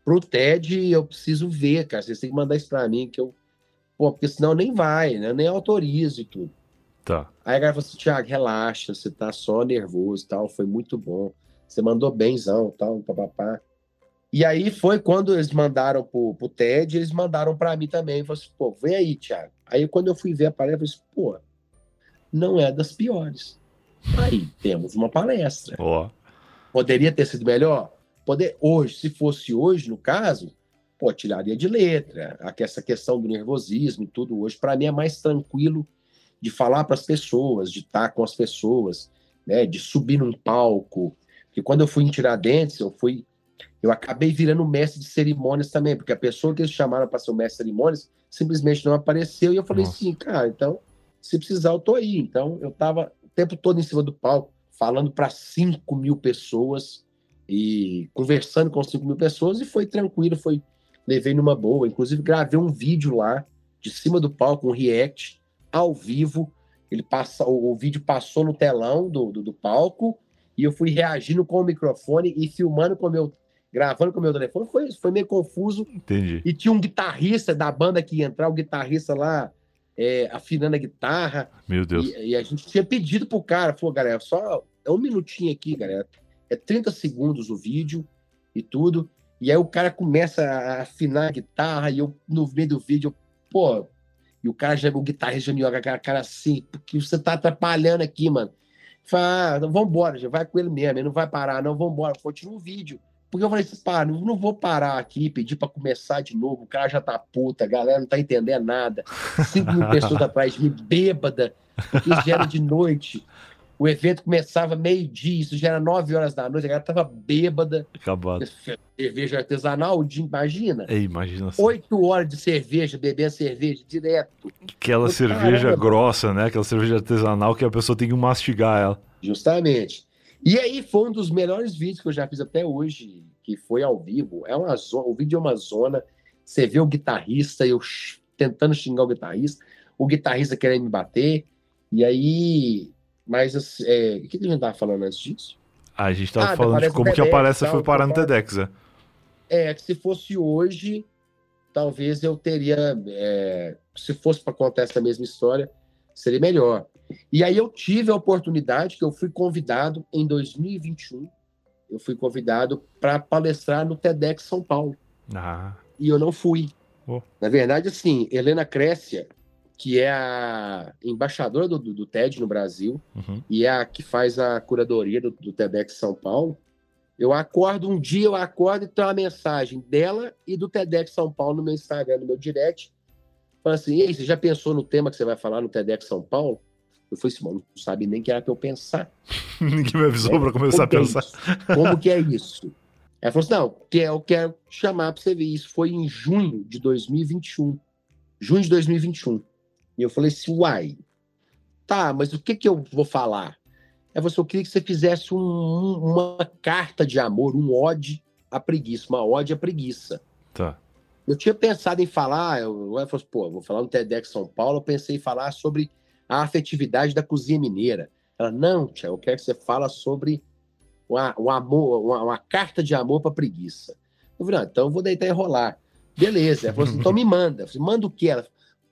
pro TED, eu preciso ver, cara. Vocês têm que mandar isso pra mim, que eu. Pô, porque senão nem vai, né? Nem autorizo e tudo. Tá. Aí a galera falou assim, Thiago, relaxa, você tá só nervoso e tal, foi muito bom. Você mandou benzão tal, papapá. E aí foi quando eles mandaram pro, pro TED, eles mandaram para mim também. Falei assim, pô, vem aí, Thiago. Aí quando eu fui ver a palestra, eu falei assim, pô, não é das piores. Aí temos uma palestra. Oh. Poderia ter sido melhor? Poder, hoje, se fosse hoje, no caso, pô, tiraria de letra. Essa questão do nervosismo e tudo hoje, para mim é mais tranquilo de falar para as pessoas, de estar com as pessoas, né, de subir num palco. Porque quando eu fui em Tiradentes, eu fui eu acabei virando mestre de cerimônias também, porque a pessoa que eles chamaram para ser o mestre de cerimônias simplesmente não apareceu. E eu falei Nossa. assim, cara, então, se precisar, eu tô aí. Então, eu tava o tempo todo em cima do palco, falando para 5 mil pessoas e conversando com 5 mil pessoas, e foi tranquilo, foi levei numa boa. Inclusive, gravei um vídeo lá de cima do palco, um react ao vivo. Ele passa, o, o vídeo passou no telão do, do, do palco e eu fui reagindo com o microfone e filmando com o meu gravando com o meu telefone, foi, foi meio confuso. Entendi. E tinha um guitarrista da banda que ia entrar, o guitarrista lá é, afinando a guitarra. Meu Deus. E, e, a gente tinha pedido pro cara, falou, galera, só é um minutinho aqui, galera. É 30 segundos o vídeo e tudo. E aí o cara começa a afinar a guitarra e eu, no meio do vídeo, pô, e o cara já, o guitarrista já me olha com a cara assim, porque você tá atrapalhando aqui, mano. Fala, ah, vambora, já vai com ele mesmo, ele não vai parar, não, vambora, continua o vídeo. Porque eu falei assim, pá, não, não vou parar aqui pedir para começar de novo. O cara já tá puta, a galera não tá entendendo nada. Cinco mil pessoas atrás de mim, bêbada, porque já era de noite. O evento começava meio-dia, isso já era nove horas da noite, a galera tava bêbada. Acabado. Cerveja artesanal, imagina. É, imagina. Oito horas de cerveja, bebendo cerveja direto. Aquela cerveja caramba. grossa, né? Aquela cerveja artesanal que a pessoa tem que mastigar ela. Justamente. E aí foi um dos melhores vídeos que eu já fiz até hoje, que foi ao vivo. É uma zona, o vídeo é uma zona. Você vê o guitarrista, eu tentando xingar o guitarrista, o guitarrista querendo me bater. E aí. Mas assim, é, o que a gente tava falando antes disso? Ah, a gente tava ah, falando de como TEDx, que a palestra foi parar no TEDx, é. É, que se fosse hoje, talvez eu teria. É, se fosse para contar essa mesma história, seria melhor. E aí eu tive a oportunidade que eu fui convidado em 2021, eu fui convidado para palestrar no TEDx São Paulo. Ah. E eu não fui. Oh. Na verdade, assim, Helena Crécia, que é a embaixadora do, do, do TED no Brasil uhum. e é a que faz a curadoria do, do TEDx São Paulo, eu acordo, um dia eu acordo e tenho uma mensagem dela e do TEDx São Paulo no meu Instagram, no meu direct. Fala assim, ei, você já pensou no tema que você vai falar no TEDx São Paulo? Eu falei assim, mano, não sabe nem que era pra eu pensar. Ninguém me avisou é, para começar a é pensar. É como que é isso? Ela falou assim, não, que eu quero chamar para você ver. Isso foi em junho de 2021. Junho de 2021. E eu falei assim, uai, tá, mas o que que eu vou falar? É você, eu queria que você fizesse um, uma carta de amor, um ode à preguiça, uma ode à preguiça. Tá. Eu tinha pensado em falar, eu, eu falei, assim, pô, vou falar no TEDx São Paulo, eu pensei em falar sobre a afetividade da cozinha mineira. Ela, não, tia, eu quero que você fala sobre o, o amor, uma, uma, carta de amor para preguiça. Eu falei, ah, então eu vou deitar e rolar. Beleza. Ela falou assim, então me manda. falei, manda o quê? Ela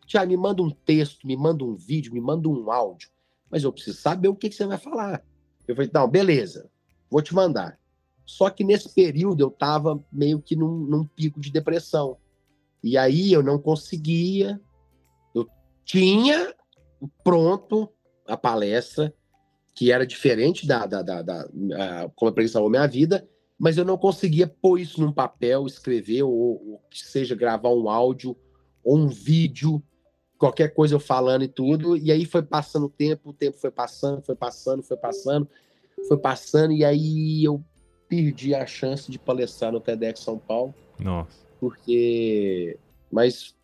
Tiago, me manda um texto, me manda um vídeo, me manda um áudio. Mas eu preciso saber o que, que você vai falar. Eu falei, não, beleza, vou te mandar. Só que nesse período eu estava meio que num, num pico de depressão. E aí eu não conseguia. Eu tinha pronto a palestra, que era diferente da, da, da, da a, como a salvou minha vida, mas eu não conseguia pôr isso num papel, escrever, ou, ou que seja gravar um áudio ou um vídeo, qualquer coisa eu falando e tudo. E aí foi passando o tempo, o tempo foi passando, foi passando, foi passando, foi passando, e aí eu perdi a chance de palestrar no TEDx São Paulo. Nossa. Porque. Mas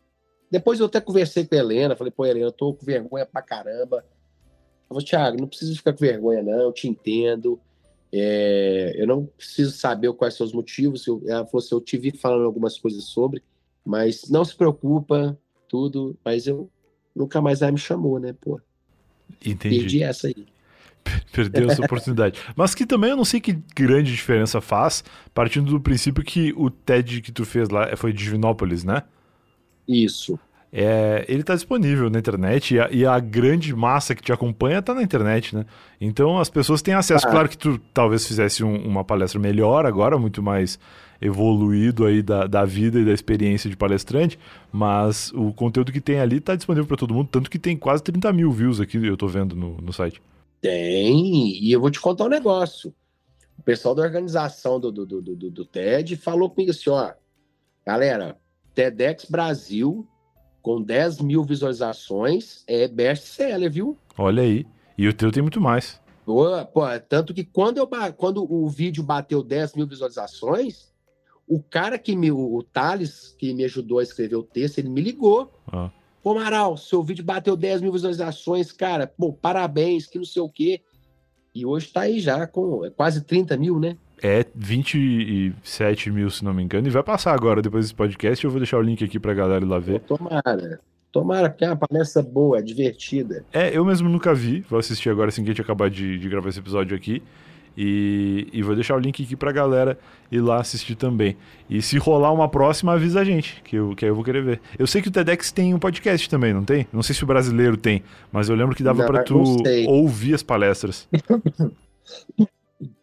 depois eu até conversei com a Helena, falei, pô, Helena, eu tô com vergonha pra caramba. Eu falei, Thiago, não precisa ficar com vergonha, não, eu te entendo. É, eu não preciso saber quais são os motivos. Eu, ela falou assim, eu te vi falando algumas coisas sobre, mas não se preocupa, tudo, mas eu nunca mais ela me chamou, né, pô? Entendi. Perdi essa aí. Perdeu essa oportunidade. Mas que também eu não sei que grande diferença faz, partindo do princípio que o TED que tu fez lá foi de Divinópolis, né? Isso. É, ele está disponível na internet e a, e a, grande massa que te acompanha está na internet, né? Então as pessoas têm acesso. Ah. Claro que tu talvez fizesse um, uma palestra melhor agora, muito mais evoluído aí da, da vida e da experiência de palestrante, mas o conteúdo que tem ali está disponível para todo mundo, tanto que tem quase 30 mil views aqui, eu estou vendo no, no site. Tem, e eu vou te contar um negócio. O pessoal da organização do, do, do, do, do TED falou comigo assim: ó, galera, TEDx Brasil, com 10 mil visualizações, é best-seller, viu? Olha aí. E o teu tem muito mais. Pô, pô, tanto que quando, eu, quando o vídeo bateu 10 mil visualizações, o cara que me. O Thales, que me ajudou a escrever o texto, ele me ligou. Ah. Pô, Amaral, seu vídeo bateu 10 mil visualizações, cara. Pô, parabéns, que não sei o quê. E hoje tá aí já com é quase 30 mil, né? É 27 mil, se não me engano. E vai passar agora, depois desse podcast. Eu vou deixar o link aqui pra galera ir lá ver. Pô, tomara. Tomara, porque é uma palestra boa, divertida. É, eu mesmo nunca vi. Vou assistir agora assim que a gente acabar de, de gravar esse episódio aqui. E, e, vou deixar o link aqui pra galera ir lá assistir também. E se rolar uma próxima, avisa a gente, que, eu, que aí eu vou querer ver. Eu sei que o TEDx tem um podcast também, não tem? Não sei se o brasileiro tem, mas eu lembro que dava para tu ouvir as palestras.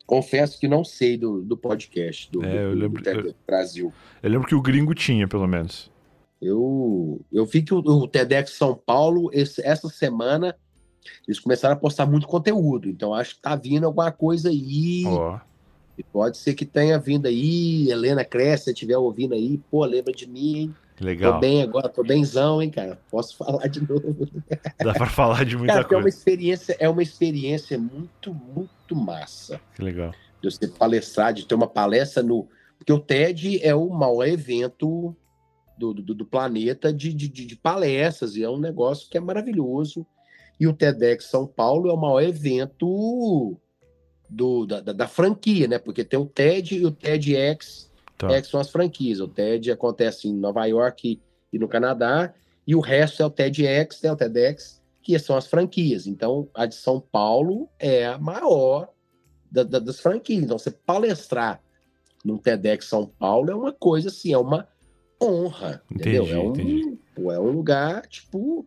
Confesso que não sei do, do podcast do, é, do, lembro, do eu, Brasil. Eu lembro que o gringo tinha, pelo menos. Eu, eu vi que o, o TEDx São Paulo, esse, essa semana, eles começaram a postar muito conteúdo. Então acho que tá vindo alguma coisa aí. Oh. E pode ser que tenha vindo aí. Helena Cresce, se estiver ouvindo aí, pô, lembra de mim, hein? Legal. Tô bem agora, tô benzão, hein, cara. Posso falar de novo. Dá pra falar de muita cara, coisa. É uma experiência, é uma experiência muito, muito massa. Que legal. De você palestrar, de ter uma palestra no. Porque o TED é o maior evento do, do, do planeta de, de, de palestras, e é um negócio que é maravilhoso. E o TEDx São Paulo é o maior evento do, da, da, da franquia, né? Porque tem o TED e o TEDx, tá. que são as franquias. O TED acontece em Nova York e no Canadá, e o resto é o TEDx, né? O TEDx, que são as franquias. Então, a de São Paulo é a maior da, da, das franquias. Então, você palestrar no TEDx São Paulo é uma coisa assim, é uma honra, entendi, entendeu? É um, pô, é um lugar, tipo,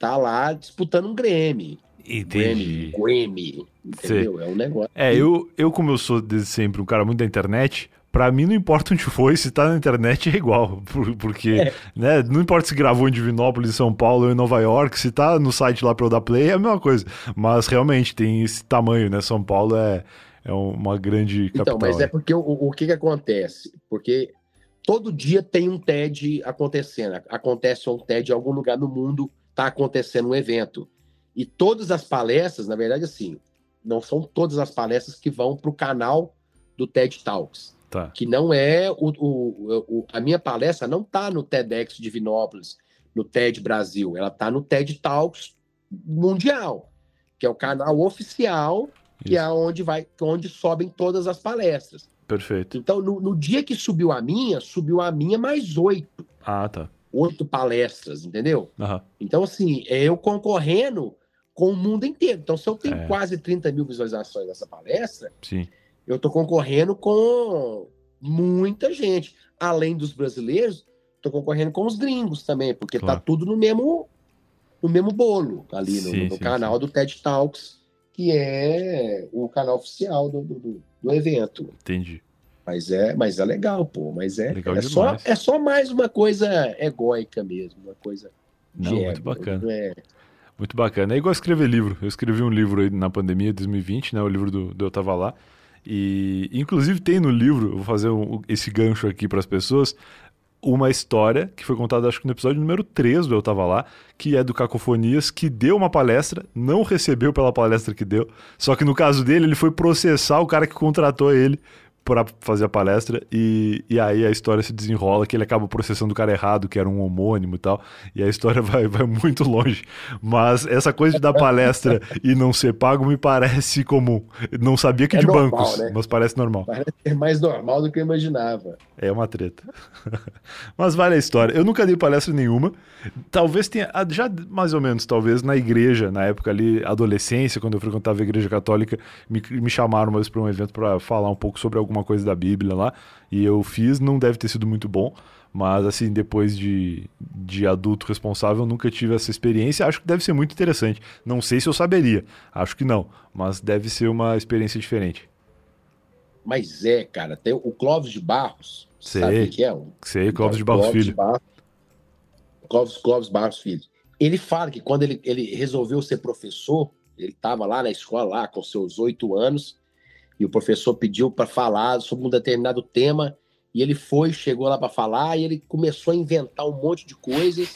tá lá disputando um Grêmio. Entendi. Grammy, entendeu? É um negócio. É, eu, eu, como eu sou desde sempre um cara muito da internet, Pra mim não importa onde foi, se tá na internet é igual. Porque, é. né, não importa se gravou em Divinópolis, em São Paulo ou em Nova York, se tá no site lá pra eu dar play, é a mesma coisa. Mas realmente tem esse tamanho, né? São Paulo é, é uma grande capital. Então, mas é porque o, o que que acontece? Porque todo dia tem um TED acontecendo. Acontece um TED em algum lugar no mundo está acontecendo um evento. E todas as palestras, na verdade, assim, não são todas as palestras que vão para o canal do TED Talks. Tá. Que não é o, o, o, a minha palestra não está no TEDx de Vinópolis, no TED Brasil, ela está no TED Talks mundial, que é o canal oficial, que Isso. é onde vai, onde sobem todas as palestras. Perfeito. Então, no, no dia que subiu a minha, subiu a minha mais oito. Ah, tá oito palestras, entendeu? Uhum. Então, assim, é eu concorrendo com o mundo inteiro. Então, se eu tenho é. quase 30 mil visualizações nessa palestra, Sim. eu estou concorrendo com muita gente. Além dos brasileiros, estou concorrendo com os gringos também, porque tá claro. tá tudo no mesmo, no mesmo bolo ali no, sim, no sim, canal sim. do TED Talks, que é o canal oficial do, do, do evento. Entendi. Mas é, mas é legal, pô. Mas é, legal é, só, é só mais uma coisa egóica mesmo, uma coisa. Não, muito ego, bacana. É... Muito bacana. É igual escrever livro. Eu escrevi um livro aí na pandemia de 2020, né? O livro do, do Eu Tava Lá. E, inclusive, tem no livro, vou fazer um, esse gancho aqui para as pessoas, uma história que foi contada, acho que no episódio número 3 do Eu Tava Lá, que é do Cacofonias, que deu uma palestra, não recebeu pela palestra que deu, só que no caso dele, ele foi processar o cara que contratou ele pra fazer a palestra e, e aí a história se desenrola que ele acaba processando o cara errado, que era um homônimo e tal, e a história vai, vai muito longe. Mas essa coisa de dar palestra e não ser pago me parece comum. Não sabia que É de normal, bancos, né? mas parece normal. Parece ser mais normal do que eu imaginava. É uma treta. Mas vale a história. Eu nunca dei palestra nenhuma. Talvez tenha, ah, já mais ou menos, talvez na igreja, na época ali, adolescência, quando eu frequentava a igreja católica, me, me chamaram uma vez para um evento para falar um pouco sobre alguma coisa da Bíblia lá. E eu fiz, não deve ter sido muito bom. Mas, assim, depois de, de adulto responsável, eu nunca tive essa experiência. Acho que deve ser muito interessante. Não sei se eu saberia. Acho que não. Mas deve ser uma experiência diferente. Mas é, cara, tem o Clóvis de Barros. Sei. Sabe o que é? Um Sei, Clóvis de Barros Filho. Barros- Clóvis, Clóvis Barros Filho. Ele fala que quando ele, ele resolveu ser professor, ele estava lá na escola, lá com seus oito anos, e o professor pediu para falar sobre um determinado tema, e ele foi, chegou lá para falar, e ele começou a inventar um monte de coisas,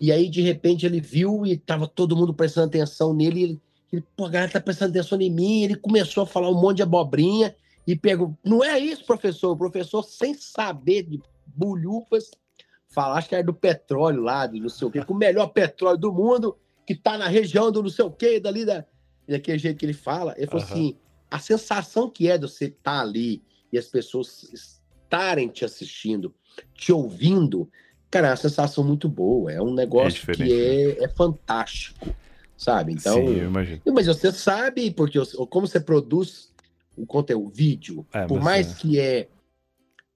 e aí de repente ele viu e estava todo mundo prestando atenção nele, e ele, ele pô, a galera tá prestando atenção em mim, ele começou a falar um monte de abobrinha, e pegou, não é isso, professor, o professor sem saber de bulhufas, falar, acho que era do petróleo lá, do não sei o quê, com o melhor petróleo do mundo, que tá na região do não sei o quê, dali da. Daquele jeito que ele fala. Ele falou Aham. assim: a sensação que é de você estar ali e as pessoas estarem te assistindo, te ouvindo, cara, é uma sensação muito boa. É um negócio diferente, que é, é fantástico, sabe? Então. Sim, eu imagino. Mas você sabe, porque como você produz o conteúdo, o vídeo, É, por mais é. que é,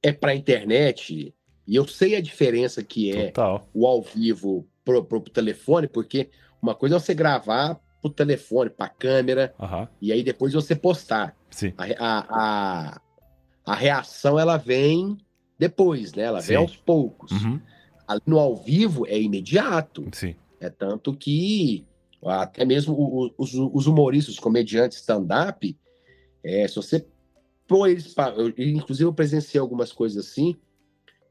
é para internet, e eu sei a diferença que é Total. o ao vivo pro, pro telefone, porque uma coisa é você gravar pro telefone, pra câmera, Aham. e aí depois você postar. Sim. A, a, a, a reação, ela vem depois, né? Ela vem Sim. aos poucos. Uhum. Ali No ao vivo é imediato. Sim. É tanto que até mesmo os, os humoristas, os comediantes stand-up, é, se você pôr eles pra, eu, Inclusive, eu presenciei algumas coisas assim,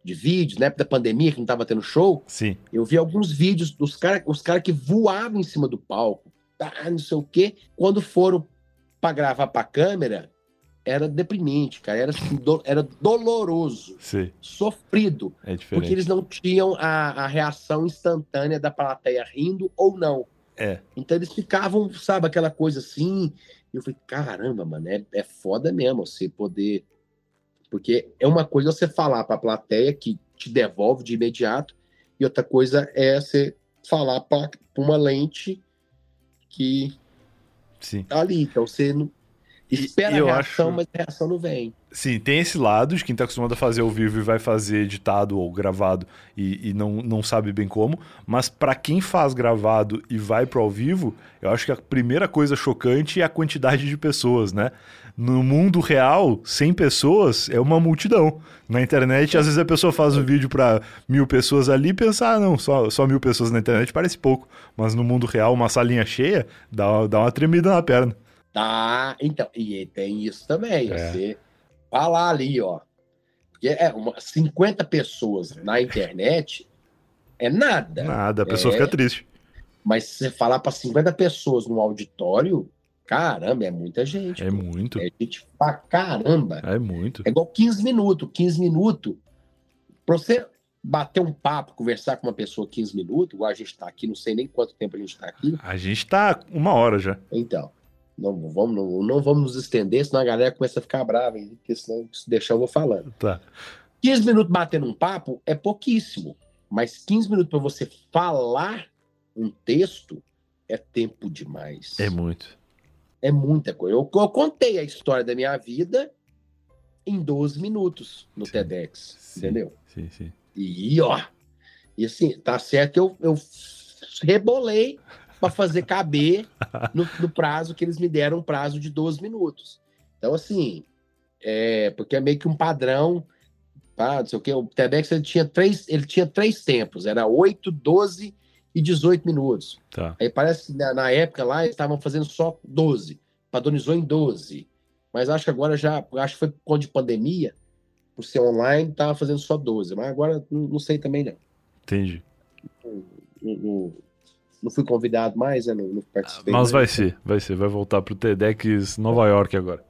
de vídeos, na época da pandemia, que não tava tendo show. Sim. Eu vi alguns vídeos dos caras os cara que voavam em cima do palco, tá, não sei o quê. Quando foram para gravar para câmera, era deprimente, cara. Era, assim, do- era doloroso, Sim. sofrido. É. Porque eles não tinham a, a reação instantânea da plateia rindo ou não. É. Então eles ficavam, sabe, aquela coisa assim. E eu falei, caramba, mano, é, é foda mesmo você poder. Porque é uma coisa você falar pra plateia que te devolve de imediato, e outra coisa é você falar pra uma lente que Sim. tá ali. Então você não. Espera eu a reação, acho- mas a reação não vem. Sim, tem esse lado de quem tá acostumado a fazer ao vivo e vai fazer editado ou gravado e, e não, não sabe bem como. Mas pra quem faz gravado e vai pro ao vivo, eu acho que a primeira coisa chocante é a quantidade de pessoas, né? No mundo real, 100 pessoas é uma multidão. Na internet, às vezes a pessoa faz um vídeo pra mil pessoas ali e pensa, ah, não, só, só mil pessoas na internet parece pouco. Mas no mundo real, uma salinha cheia dá, dá uma tremida na perna. Tá, então, e tem isso também. É. Você falar ali, ó. Porque é uma, 50 pessoas na internet é nada. Nada, a pessoa É. fica triste. Mas se você falar para 50 pessoas no auditório, caramba, é muita gente. É pô. muito. É gente pra caramba. É muito. É igual 15 minutos. 15 minutos. Pra você bater um papo, conversar com uma pessoa 15 minutos, igual a gente tá aqui, não sei nem quanto tempo a gente tá aqui. A gente tá uma hora já. Então, não vamos, não, não vamos nos estender, senão a galera começa a ficar brava, hein? porque senão, se deixar, eu vou falando. Tá. 15 minutos batendo um papo é pouquíssimo, mas 15 minutos para você falar um texto é tempo demais. É muito. É muita coisa. Eu, eu contei a história da minha vida em 12 minutos no Sim. TEDx, Sim. entendeu? Sim, sim. E ó, e assim, tá certo que eu, eu rebolei para fazer caber no, no prazo que eles me deram, um prazo de 12 minutos. Então, assim, é, porque é meio que um padrão, tá, não sei o que, o TEDx ele tinha três, ele tinha três tempos, era 8, 12 e 18 minutos. Tá. Aí parece que na, na época lá eles estavam fazendo só 12, padronizou em 12. Mas acho que agora já, acho que foi por conta de pandemia, por ser online, tava fazendo só 12. Mas agora não, não sei também não. Entendi. Não, não- não fui convidado mais, né? Não, não participei. Mas mais. vai ser, vai ser. Vai voltar pro TEDx Nova York agora.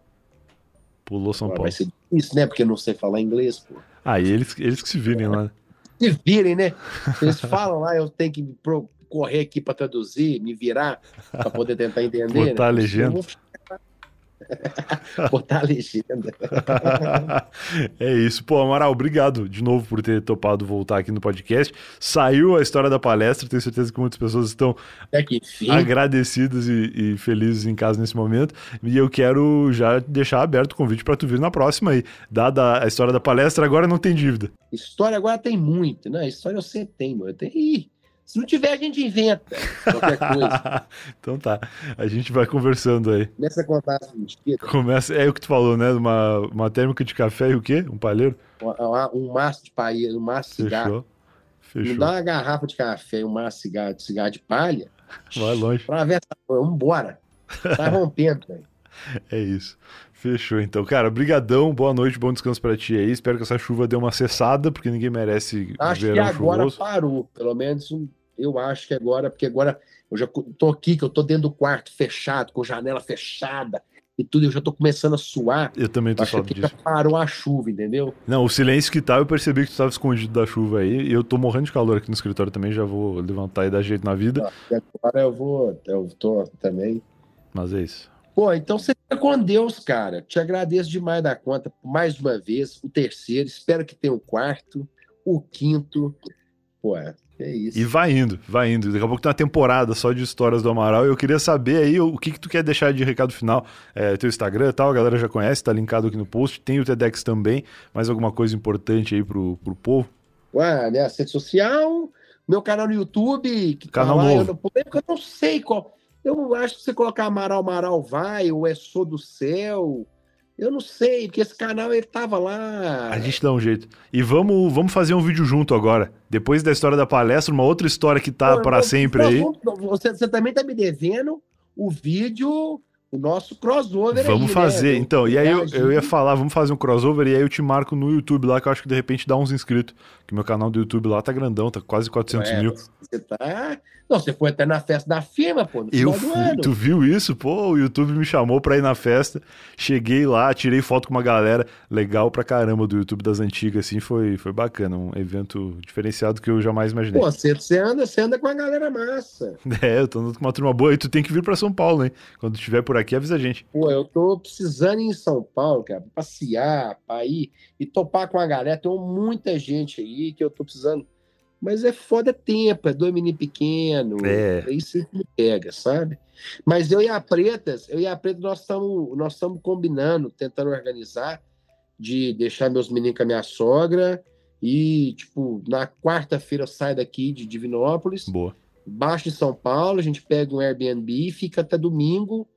Pulou São Paulo. Vai ser isso, né? Porque eu não sei falar inglês, pô. Ah, e eles, eles que se virem lá. Se virem, né? Eles falam lá, eu tenho que correr aqui para traduzir, me virar, para poder tentar entender. Botar a né? legenda. Eu vou- Botar a legenda. é isso. Pô, Amaral, obrigado de novo por ter topado voltar aqui no podcast. Saiu a história da palestra, tenho certeza que muitas pessoas estão enfim. agradecidas e, e felizes em casa nesse momento. E eu quero já deixar aberto o convite para tu vir na próxima aí. Dada a história da palestra, agora não tem dívida. História agora tem muito, né? História eu sempre tenho, mano. Eu tenho... Ih, se não tiver, a gente inventa qualquer coisa. então tá, a gente vai conversando aí. Começa a contar as mentiras. Começa, é o que tu falou, né? Uma, uma térmica de café e o quê? Um palheiro? Um maço de paia, um maço de cigarro. Fechou. Me dá uma garrafa de café e um maço de cigarro, de cigarro de palha. Vai longe. Pra ver essa porra. Vambora. Tá rompendo, velho. É isso. Fechou, então. Cara, brigadão, boa noite, bom descanso pra ti aí. Espero que essa chuva dê uma cessada, porque ninguém merece Acho que verão agora chuvoso. parou. Pelo menos eu acho que agora, porque agora eu já tô aqui, que eu tô dentro do quarto fechado, com janela fechada e tudo, eu já tô começando a suar. Eu também tô Acho falando que já disso. parou a chuva, entendeu? Não, o silêncio que tá, eu percebi que tu tava escondido da chuva aí. E eu tô morrendo de calor aqui no escritório também, já vou levantar e dar jeito na vida. E agora eu vou, eu tô também. Mas é isso. Pô, então você com Deus, cara. Te agradeço demais da conta, mais uma vez, o terceiro, espero que tenha o quarto, o quinto. Pô, é é isso. E vai indo, vai indo. Daqui a pouco tem uma temporada só de histórias do Amaral. E eu queria saber aí o que, que tu quer deixar de recado final. É, teu Instagram e tal, a galera já conhece, tá linkado aqui no post. Tem o TEDx também. Mais alguma coisa importante aí pro, pro povo? Ué, né? Rede social, meu canal no YouTube, que tá Canal lá, novo. Eu não, é eu não sei qual. Eu acho que você colocar Amaral, Amaral vai, ou é Sou do Céu. Eu não sei, porque esse canal ele tava lá. A gente dá um jeito. E vamos, vamos fazer um vídeo junto agora. Depois da história da palestra, uma outra história que tá para sempre aí. Você, você também tá me devendo o vídeo, o nosso crossover Vamos aí, fazer. né? Então, e aí eu, eu ia falar, vamos fazer um crossover e aí eu te marco no YouTube lá, que eu acho que de repente dá uns inscritos. Que meu canal do YouTube lá tá grandão, tá quase 400 Ué, mil. Você tá. Não, você foi até na festa da firma, pô, no Eu fui, ano. tu viu isso? Pô, o YouTube me chamou pra ir na festa. Cheguei lá, tirei foto com uma galera legal pra caramba do YouTube das antigas, assim, foi, foi bacana. Um evento diferenciado que eu jamais imaginei. Pô, você, você anda, você anda com a galera massa. É, eu tô andando com uma turma boa e tu tem que vir pra São Paulo, hein? Quando estiver por aqui, avisa a gente. Pô, eu tô precisando ir em São Paulo, cara, passear, pra ir e topar com a galera. Tem muita gente aí que eu tô precisando. Mas é foda tempo, é dois meninos pequenos. É. Aí sempre me pega, sabe? Mas eu e a Pretas, eu e a Preta, nós estamos nós combinando, tentando organizar de deixar meus meninos com a minha sogra e, tipo, na quarta-feira eu saio daqui de Divinópolis Boa. baixo em São Paulo, a gente pega um Airbnb, fica até domingo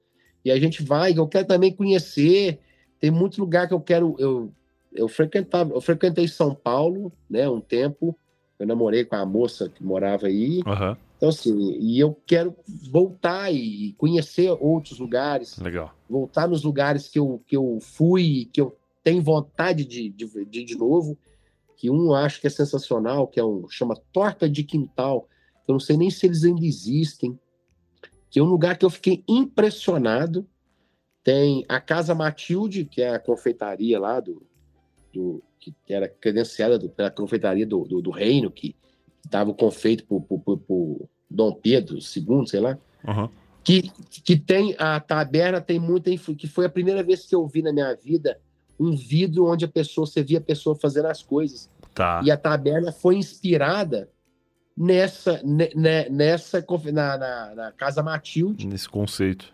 e a gente vai. Eu quero também conhecer. Tem muito lugar que eu quero. Eu, eu frequentava, eu frequentei São Paulo, né, um tempo. Eu namorei com a moça que morava aí. Aham, Então, assim, e eu quero voltar e conhecer outros lugares, legal. voltar nos lugares que eu, que eu fui, que eu tenho vontade de, de, de, de novo. Que um eu acho que é sensacional, que é um chama Torta de Quintal. Eu não sei nem se eles ainda existem. Que é um lugar que eu fiquei impressionado. Tem a Casa Matilde, que é a confeitaria lá do, do que era credenciada do- pela confeitaria do, do, do reino, que estava confeito por, por, por, por Dom Pedro II, sei lá Aham. que, que tem a taberna tem muita que foi a primeira vez que eu vi na minha vida um vidro onde a pessoa você via a pessoa fazendo as coisas Tá. e a taberna foi inspirada nessa ne- ne- nessa na, na, na casa Matilde Nesse conceito.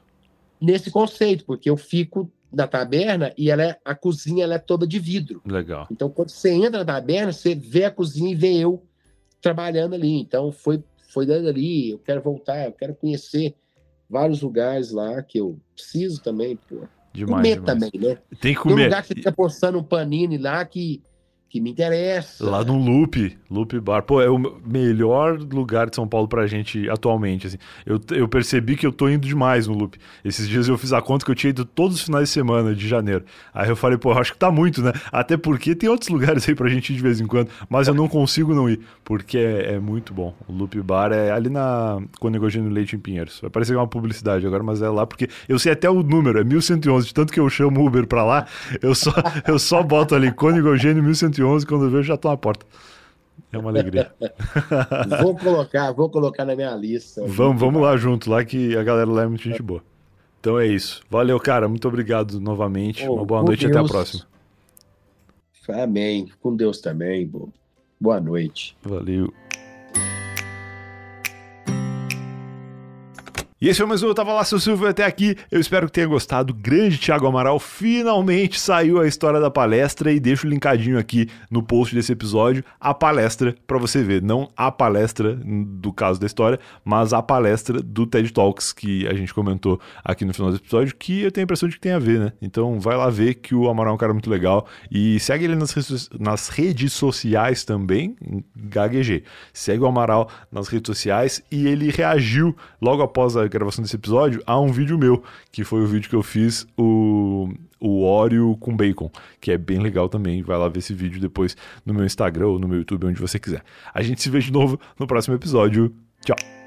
nesse conceito porque eu fico na taberna e ela é, a cozinha ela é toda de vidro Legal. então quando você entra na taberna você vê a cozinha e vê eu trabalhando ali então foi foi dando ali eu quero voltar eu quero conhecer vários lugares lá que eu preciso também pô Demais, comer demais. também, né? Tem que Tem um comer. lugar que você fica postando um panini lá que, que me interessa. Lá no Loop, Loop Bar. Pô, é o melhor lugar de São Paulo pra gente atualmente, assim. Eu, eu percebi que eu tô indo demais no Loop. Esses dias eu fiz a conta que eu tinha ido todos os finais de semana de janeiro. Aí eu falei, pô, acho que tá muito, né? Até porque tem outros lugares aí pra gente ir de vez em quando, mas eu não consigo não ir, porque é, é muito bom. O Loop Bar é ali na Conegogênio Leite em Pinheiros. Vai parecer uma publicidade agora, mas é lá porque eu sei até o número, é 1111. De tanto que eu chamo Uber pra lá, eu só, eu só boto ali Conegogênio 1111 11, quando eu vejo, já tô na porta. É uma alegria. vou colocar, vou colocar na minha lista. Vamos, vamos lá junto, lá que a galera lá é muito gente boa. Então é isso. Valeu, cara. Muito obrigado novamente. Oh, uma boa noite Deus. e até a próxima. Amém. Com Deus também. Boa noite. Valeu. E esse foi mais um Eu Tava Lá, seu Silvio, até aqui. Eu espero que tenha gostado. Grande Thiago Amaral, finalmente saiu a história da palestra e deixo linkadinho aqui no post desse episódio a palestra para você ver. Não a palestra do caso da história, mas a palestra do TED Talks que a gente comentou aqui no final do episódio, que eu tenho a impressão de que tem a ver, né? Então vai lá ver que o Amaral é um cara muito legal e segue ele nas, redes, nas redes sociais também, gaguejei. Segue o Amaral nas redes sociais e ele reagiu logo após a gravação desse episódio a um vídeo meu, que foi o vídeo que eu fiz o, o Oreo com bacon, que é bem legal também. Vai lá ver esse vídeo depois no meu Instagram ou no meu YouTube, onde você quiser. A gente se vê de novo no próximo episódio. Tchau!